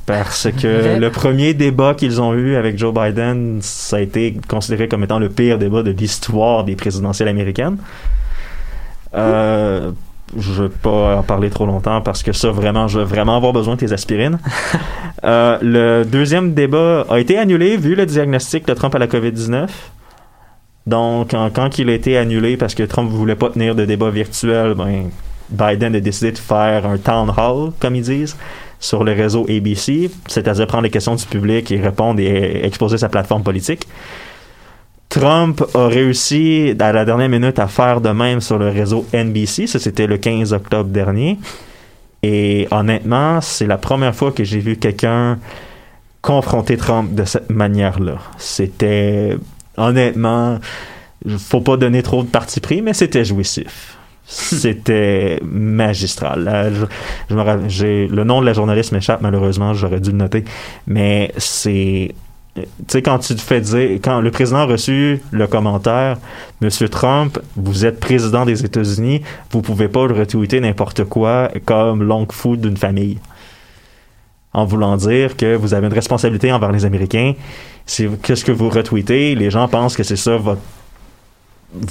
Parce que le premier débat qu'ils ont eu avec Joe Biden, ça a été considéré comme étant le pire débat de l'histoire des présidentielles américaines. Euh, je vais pas en parler trop longtemps parce que ça, vraiment, je vais vraiment avoir besoin de tes aspirines. <laughs> Euh, le deuxième débat a été annulé vu le diagnostic de Trump à la COVID-19. Donc, en- quand il a été annulé parce que Trump voulait pas tenir de débat virtuel, ben, Biden a décidé de faire un town hall, comme ils disent, sur le réseau ABC, c'est-à-dire prendre les questions du public et répondre et exposer sa plateforme politique. Trump a réussi à la dernière minute à faire de même sur le réseau NBC, ça c'était le 15 octobre dernier. Et honnêtement, c'est la première fois que j'ai vu quelqu'un confronter Trump de cette manière-là. C'était honnêtement, faut pas donner trop de parti pris, mais c'était jouissif. C'était magistral. Je- le nom de la journaliste m'échappe malheureusement, j'aurais dû le noter, mais c'est tu sais quand tu te fais dire quand le président a reçu le commentaire Monsieur Trump, vous êtes président des États-Unis, vous pouvez pas retweeter n'importe quoi comme l'oncle fou d'une famille. En voulant dire que vous avez une responsabilité envers les Américains. Qu'est-ce que vous retweetez, les gens pensent que c'est ça votre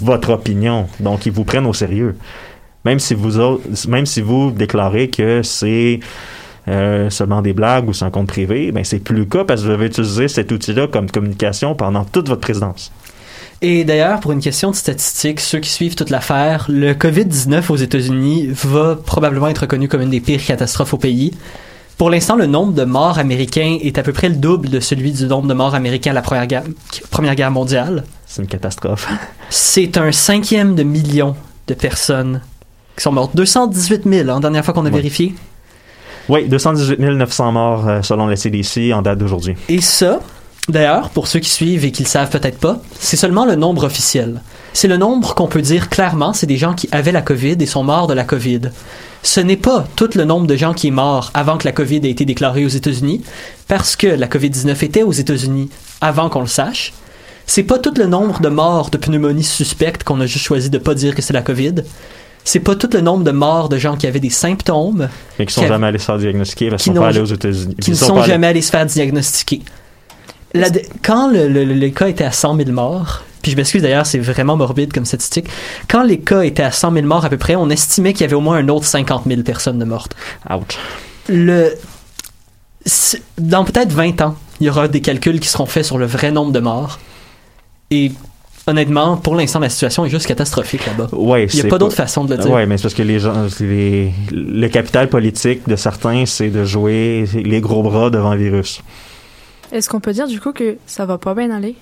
votre opinion. Donc, ils vous prennent au sérieux. Même si vous, déclarez que c'est euh, seulement des blagues ou un compte privé, ben c'est plus le cas parce que vous avez utilisé cet outil-là comme communication pendant toute votre présidence. Et d'ailleurs, pour une question de statistiques, ceux qui suivent toute l'affaire, le COVID-19 aux États-Unis va probablement être reconnu comme une des pires catastrophes au pays. Pour l'instant, le nombre de morts américains est à peu près le double de celui du nombre de morts américains à la Première Guerre, Première Guerre mondiale. C'est une catastrophe. <laughs> C'est un cinquième de million de personnes qui sont mortes. 218 000, en dernière fois qu'on a Ouais. vérifié. Oui, 218 900 morts euh, selon la CDC en date d'aujourd'hui. Et ça, d'ailleurs, pour ceux qui suivent et qui le savent peut-être pas, c'est seulement le nombre officiel. C'est le nombre qu'on peut dire clairement, c'est des gens qui avaient la COVID et sont morts de la COVID. Ce n'est pas tout le nombre de gens qui est mort avant que la COVID ait été déclarée aux États-Unis, parce que la COVID-19 était aux États-Unis avant qu'on le sache. C'est pas tout le nombre de morts de pneumonie suspecte qu'on a juste choisi de pas dire que c'est la COVID. C'est pas tout le nombre de morts de gens qui avaient des symptômes, Mais qui sont Qui jamais allés se faire diagnostiquer parce qui qu'ils sont pas allés aux États-Unis. qui ne sont jamais allés se faire diagnostiquer. La quand le, le- le cas était à 100 000 morts, puis je m'excuse d'ailleurs, c'est vraiment morbide comme statistique. Quand les cas étaient à 100 000 morts à peu près, on estimait qu'il y avait au moins un autre 50 000 personnes de mortes. Ouch. Le... Dans peut-être 20 ans, il y aura des calculs qui seront faits sur le vrai nombre de morts. Et honnêtement, pour l'instant, la situation est juste catastrophique là-bas. Ouais, Il n'y a pas d'autre façon de le dire. Ouais, mais c'est parce que les gens, c'est les- le capital politique de certains, c'est de jouer les gros bras devant le virus. Est-ce qu'on peut dire du coup que ça va pas bien aller?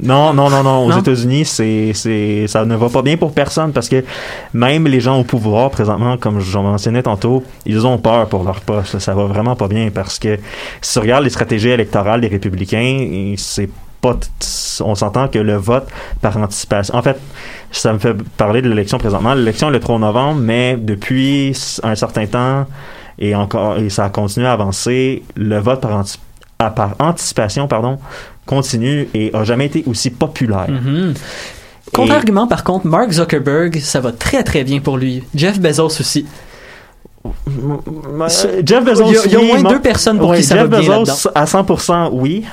Non, non, non, non. Aux? États-Unis, c'est, c'est, ça ne va pas bien pour personne parce que même les gens au pouvoir présentement, comme j'en mentionnais tantôt, ils ont peur pour leur poste. Ça va vraiment pas bien parce que si tu regardes les stratégies électorales des républicains, c'est pas, on s'entend que le vote par anticipation. En fait, ça me fait parler de l'élection présentement. L'élection est le 3 novembre, mais depuis un certain temps et encore, et ça a continué à avancer, le vote par anticipation, pardon, continue et a jamais été aussi populaire. Mhm. Contre-argument, par contre, Mark Zuckerberg, ça va très très bien pour lui. Jeff Bezos aussi. Jeff Bezos, il y a, il y a au moins deux personnes pour qui ça Jeff va bien. Bezos, à 100%, oui.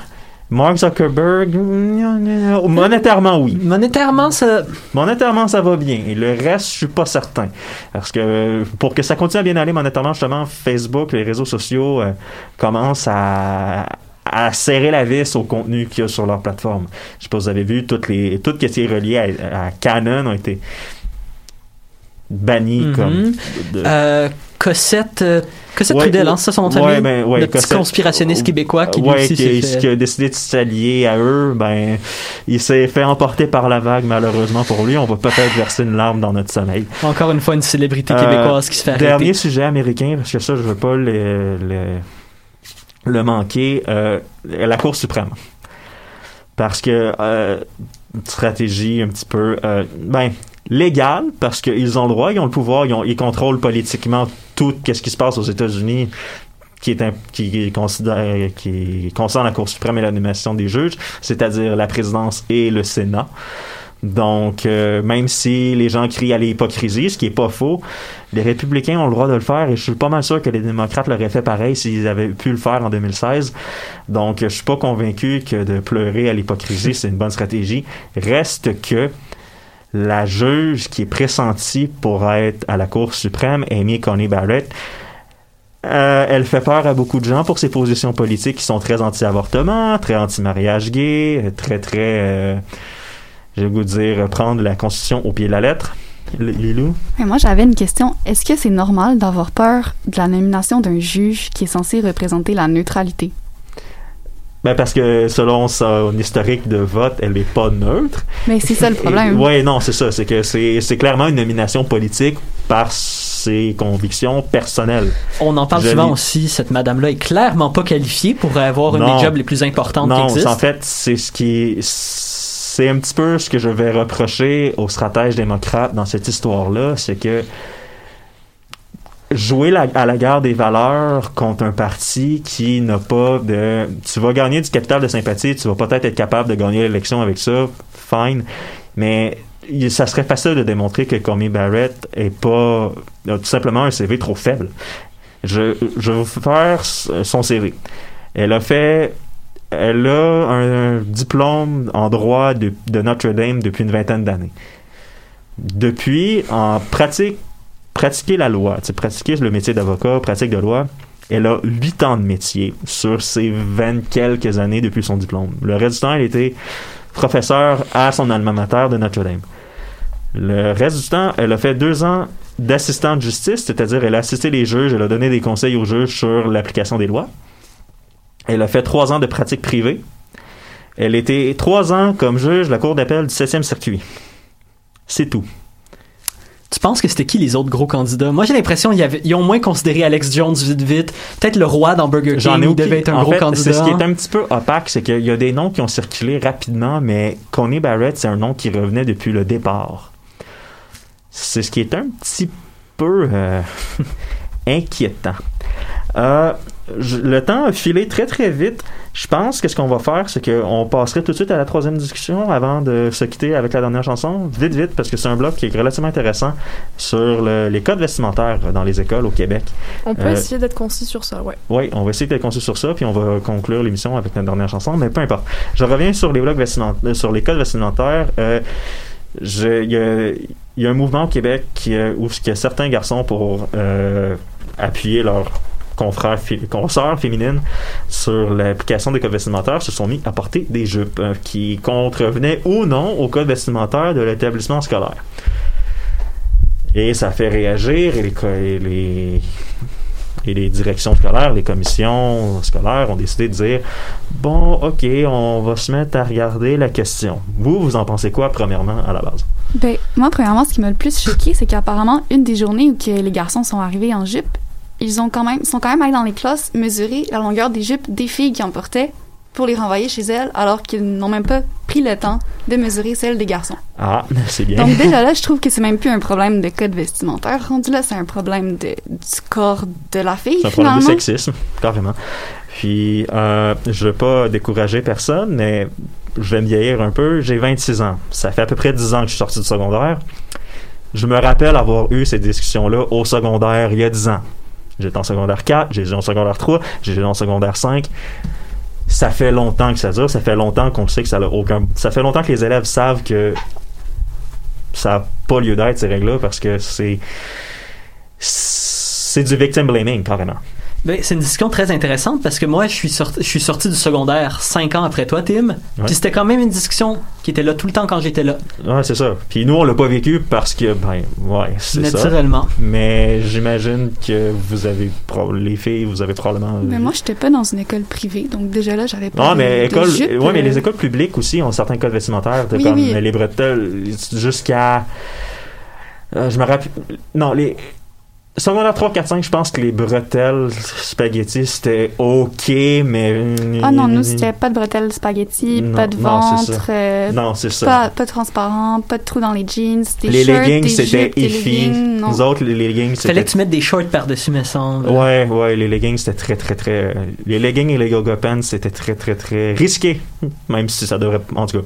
Mark Zuckerberg, mm, monétairement, oui. Monétairement, ça... Monétairement, ça va bien. Et le reste, je suis pas certain. Parce que pour que ça continue à bien aller monétairement, justement, Facebook, les réseaux sociaux euh, commencent à, à serrer la vis au contenu qu'il y a sur leur plateforme. Je sais pas si vous avez vu, toutes les, tout ce qui est relié à, à Canon ont été bannis Mhm. comme... de- Euh, Cossette, euh, Cossette Ouais, Trudel, hein, c'est ça son nom de ouais, ben, ouais, le petit conspirationniste québécois qui lui ouais, aussi qui, s'est fait- qui a décidé de s'allier à eux, ben, il s'est fait emporter par la vague, malheureusement pour lui. On va peut-être verser une larme dans notre sommeil. Encore une fois, une célébrité Euh, québécoise qui se fait arrêter. Dernier sujet américain, parce que ça, je veux pas le, le, le manquer, euh, la Cour suprême. Parce que, euh, une stratégie un petit peu, euh, ben, légale, parce qu'ils ont le droit, ils ont le pouvoir, ils, ont- ils contrôlent politiquement tout ce qui se passe aux États-Unis qui est qui est considéré qui concerne la Cour suprême et l'animation des juges, c'est-à-dire la présidence et le Sénat. Donc, euh, même si les gens crient à l'hypocrisie, ce qui est pas faux, les républicains ont le droit de le faire et je suis pas mal sûr que les démocrates l'auraient fait pareil s'ils avaient pu le faire en 2016. Donc, je suis pas convaincu que de pleurer à l'hypocrisie, c'est une bonne stratégie. Reste que la juge qui est pressentie pour être à la Cour suprême, Amy Coney Barrett, euh, elle fait peur à beaucoup de gens pour ses positions politiques qui sont très anti-avortement, très anti-mariage gay, euh, très très, je vais vous dire, prendre la Constitution au pied de la lettre. Lilou? Mais moi, j'avais une question. Est-ce que c'est normal d'avoir peur de la nomination d'un juge qui est censé représenter la neutralité? Ben parce que selon son historique de vote, elle n'est pas neutre. Mais c'est ça le problème. Oui, non, c'est ça. C'est que c'est c'est clairement une nomination politique par ses convictions personnelles. On en parle Je souvent aussi, cette madame-là est clairement pas qualifiée pour avoir une Non. des jobs les plus importantes qui Non, existent. en fait, c'est ce qui c'est un petit peu ce que je vais reprocher aux stratèges démocrates dans cette histoire-là, c'est que jouer à la guerre des valeurs contre un parti qui n'a pas de tu vas gagner du capital de sympathie, tu vas peut-être être capable de gagner l'élection avec ça, fine, mais ça serait facile de démontrer que Comey Barrett est pas tout simplement un CV trop faible. Je, je vais vous faire son CV. Elle a fait elle a un, diplôme en droit de, Notre-Dame depuis une vingtaine d'années. Depuis, en pratique, pratiquer la loi, pratiquer le métier d'avocat, pratique de loi, elle a huit ans de métier sur ses vingt quelques années depuis son diplôme. Le reste du temps, elle était professeure à son alma mater de Notre-Dame. Le reste du temps, elle a fait deux ans d'assistant de justice, c'est-à-dire elle a assisté les juges, elle a donné des conseils aux juges sur l'application des lois. Elle a fait trois ans de pratique privée. Elle était trois ans comme juge de la Cour d'appel du 7e circuit. C'est tout. Tu penses que c'était qui les autres gros candidats? Moi, j'ai l'impression qu'ils ont moins considéré Alex Jones vite vite. Peut-être le roi dans Burger King, J'en ai devait être un en gros fait, candidat. C'est ce qui est un petit peu opaque, c'est qu'il y a des noms qui ont circulé rapidement, mais Coney Barrett, c'est un nom qui revenait depuis le départ. C'est ce qui est un petit peu euh, <laughs> inquiétant. Euh, je- le temps a filé très très vite. Je pense que ce qu'on va faire, c'est qu'on passerait tout de suite à la troisième discussion avant de se quitter avec la dernière chanson. Vite, vite, parce que c'est un bloc qui est relativement intéressant sur le- les codes vestimentaires dans les écoles au Québec. On peut Euh, essayer d'être concis sur ça, ouais. Oui, on va essayer d'être concis sur ça, puis on va conclure l'émission avec notre dernière chanson, mais peu importe. Je reviens sur les blocs vestimentaires, sur les codes vestimentaires. Euh, Il y, a, il y a un mouvement au Québec qui, euh, où a certains garçons pour euh, appuyer leurs confrères, consoeurs féminines sur l'application des codes vestimentaires se sont mis à porter des jupes euh, qui contrevenaient ou non au code vestimentaire de l'établissement scolaire. Et ça fait réagir et les, les, et les directions scolaires, les commissions scolaires ont décidé de dire bon, ok, on va se mettre à regarder la question. Vous, vous en pensez quoi, premièrement, à la base Ben, moi, premièrement, ce qui m'a le plus choqué, c'est qu'apparemment, une des journées où que les garçons sont arrivés en jupe, ils ont quand même, sont quand même allés dans les classes mesurer la longueur des jupes des filles qui en portaient pour les renvoyer chez elles, alors qu'ils n'ont même pas pris le temps de mesurer celles des garçons. Ah, <laughs> c'est bien. Donc déjà là, je trouve que c'est même plus un problème de code vestimentaire. Rendu là, c'est un problème de, du corps de la fille, C'est un problème de sexisme, carrément. Puis, euh, je veux pas décourager personne, mais je vais me vieillir un peu. J'ai 26 ans. Ça fait à peu près 10 ans que je suis sorti du secondaire. Je me rappelle avoir eu ces discussions-là au secondaire il y a 10 ans. J'étais en secondaire 4, j'étais en secondaire 3, j'étais en secondaire 5. Ça fait longtemps que ça dure, ça fait longtemps qu'on sait que ça a aucun... Ça fait longtemps que les élèves savent que ça n'a pas lieu d'être, ces règles-là, parce que c'est... C'est du victim blaming, carrément. Ben, c'est une discussion très intéressante parce que moi, je suis sorti, je suis sorti du secondaire cinq ans après toi, Tim. Puis c'était quand même une discussion qui était là tout le temps quand j'étais là, Ouais, c'est ça. Puis nous, on l'a pas vécu parce que, ben, ouais, c'est ça. naturellement. Mais j'imagine que vous avez, pro- les filles, vous avez probablement. Mais moi, j'étais pas dans une école privée, donc déjà là, j'avais pas Non, de- mais de école, jupe, ouais, mais euh, les écoles publiques aussi ont certains codes vestimentaires, de Oui, comme oui. les bretelles jusqu'à. euh, je me rappelle. Non, les. Secondaire 3, 4, 5, je pense que les bretelles spaghetti, c'était OK, mais. Ah non, nous, c'était pas de bretelles spaghetti, Non, pas de non, c'est ventre, ça. euh, Non, c'est ça. pas, pas transparent, pas de trous dans les jeans, des les shirts, leggings, c'était iffy. Nous autres, les leggings, c'était. Fallait que tu mettes des shorts par-dessus, me semble. Ouais, ouais, les leggings, c'était très, très, très. Les leggings et les yoga pants, c'était très, très, très risqué. <laughs> Même si ça devrait. En tout cas.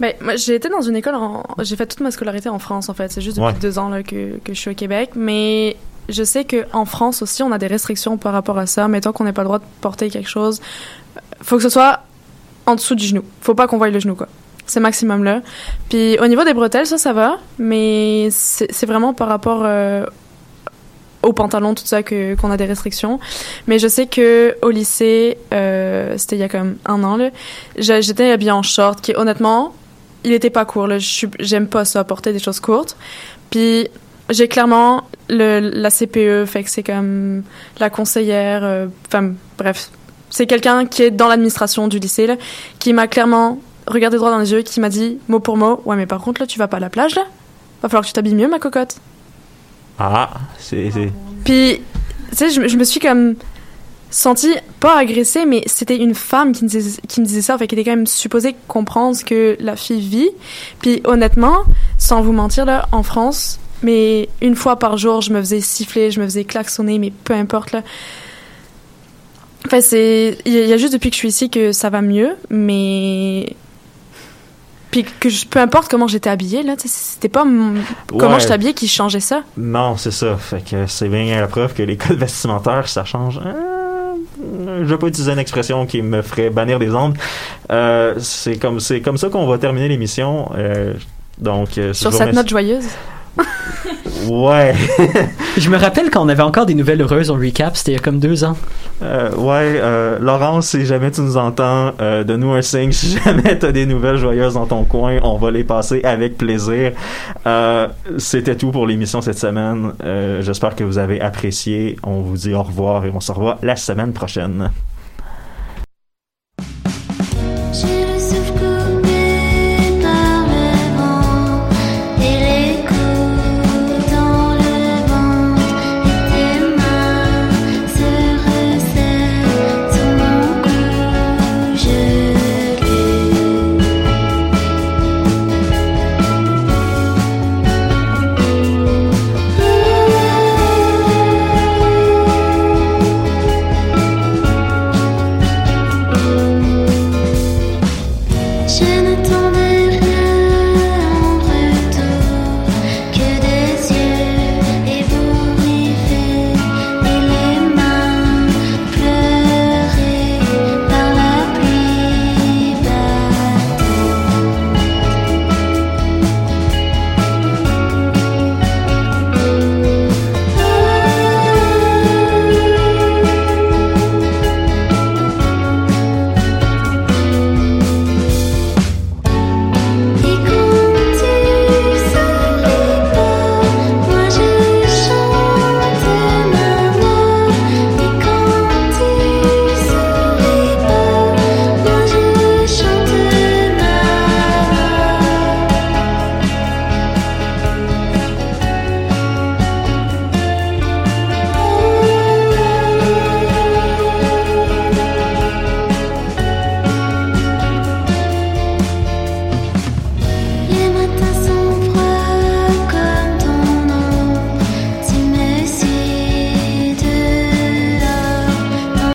Ben, moi, j'ai été dans une école, en... j'ai fait toute ma scolarité en France, en fait. C'est juste depuis Ouais. deux ans là, que, que je suis au Québec. Mais je sais qu'en France aussi, on a des restrictions par rapport à ça. Mettons qu'on n'ait pas le droit de porter quelque chose. Faut que ce soit en dessous du genou. Faut pas qu'on voie le genou, quoi. C'est maximum là. Puis au niveau des bretelles, ça, ça va. Mais c'est vraiment par rapport euh, aux pantalons, tout ça, qu'on a des restrictions. Mais je sais que au lycée, euh, c'était il y a comme un an, j'étais habillée en short, qui honnêtement, il était pas court. J'aime pas ça, porter des choses courtes. Puis j'ai clairement le, la CPE, fait que c'est comme la conseillère, euh, enfin bref, c'est quelqu'un qui est dans l'administration du lycée, là, qui m'a clairement regardé droit dans les yeux, qui m'a dit mot pour mot, ouais mais par contre là tu vas pas à la plage là, va falloir que tu t'habilles mieux ma cocotte. Ah, c'est. c'est- Puis, tu sais, je, je me suis comme sentie, pas agressée, mais c'était une femme qui me, disait, qui me disait ça, fait qu'elle était quand même supposée comprendre ce que la fille vit. Puis, honnêtement, sans vous mentir, là, en France, mais une fois par jour, je me faisais siffler, je me faisais klaxonner, mais peu importe, là. Enfin, c'est. Il y a- juste depuis que je suis ici que ça va mieux, mais. Puis que je- peu importe comment j'étais habillée, là, c'était pas comment j'étais habillée qui changeait ça. Non, c'est ça. Fait que c'est bien la preuve que les codes <laughs> vestimentaires, ça change. Euh, je vais pas utiliser une expression qui me ferait bannir des ondes. Euh, c'est comme comme ça qu'on va terminer l'émission. Euh, donc euh, je Sur cette note joyeuse. <laughs> Ouais, <laughs> Je me rappelle quand on avait encore des nouvelles heureuses au recap, c'était il y a comme deux ans. Euh, ouais. euh, Laurence, si jamais tu nous entends, euh, donne-nous un signe. Si <laughs> jamais t'as des nouvelles joyeuses dans ton coin, on va les passer avec plaisir. Euh, C'était tout pour l'émission cette semaine. J'espère que vous avez apprécié. On vous dit au revoir et on se revoit la semaine prochaine.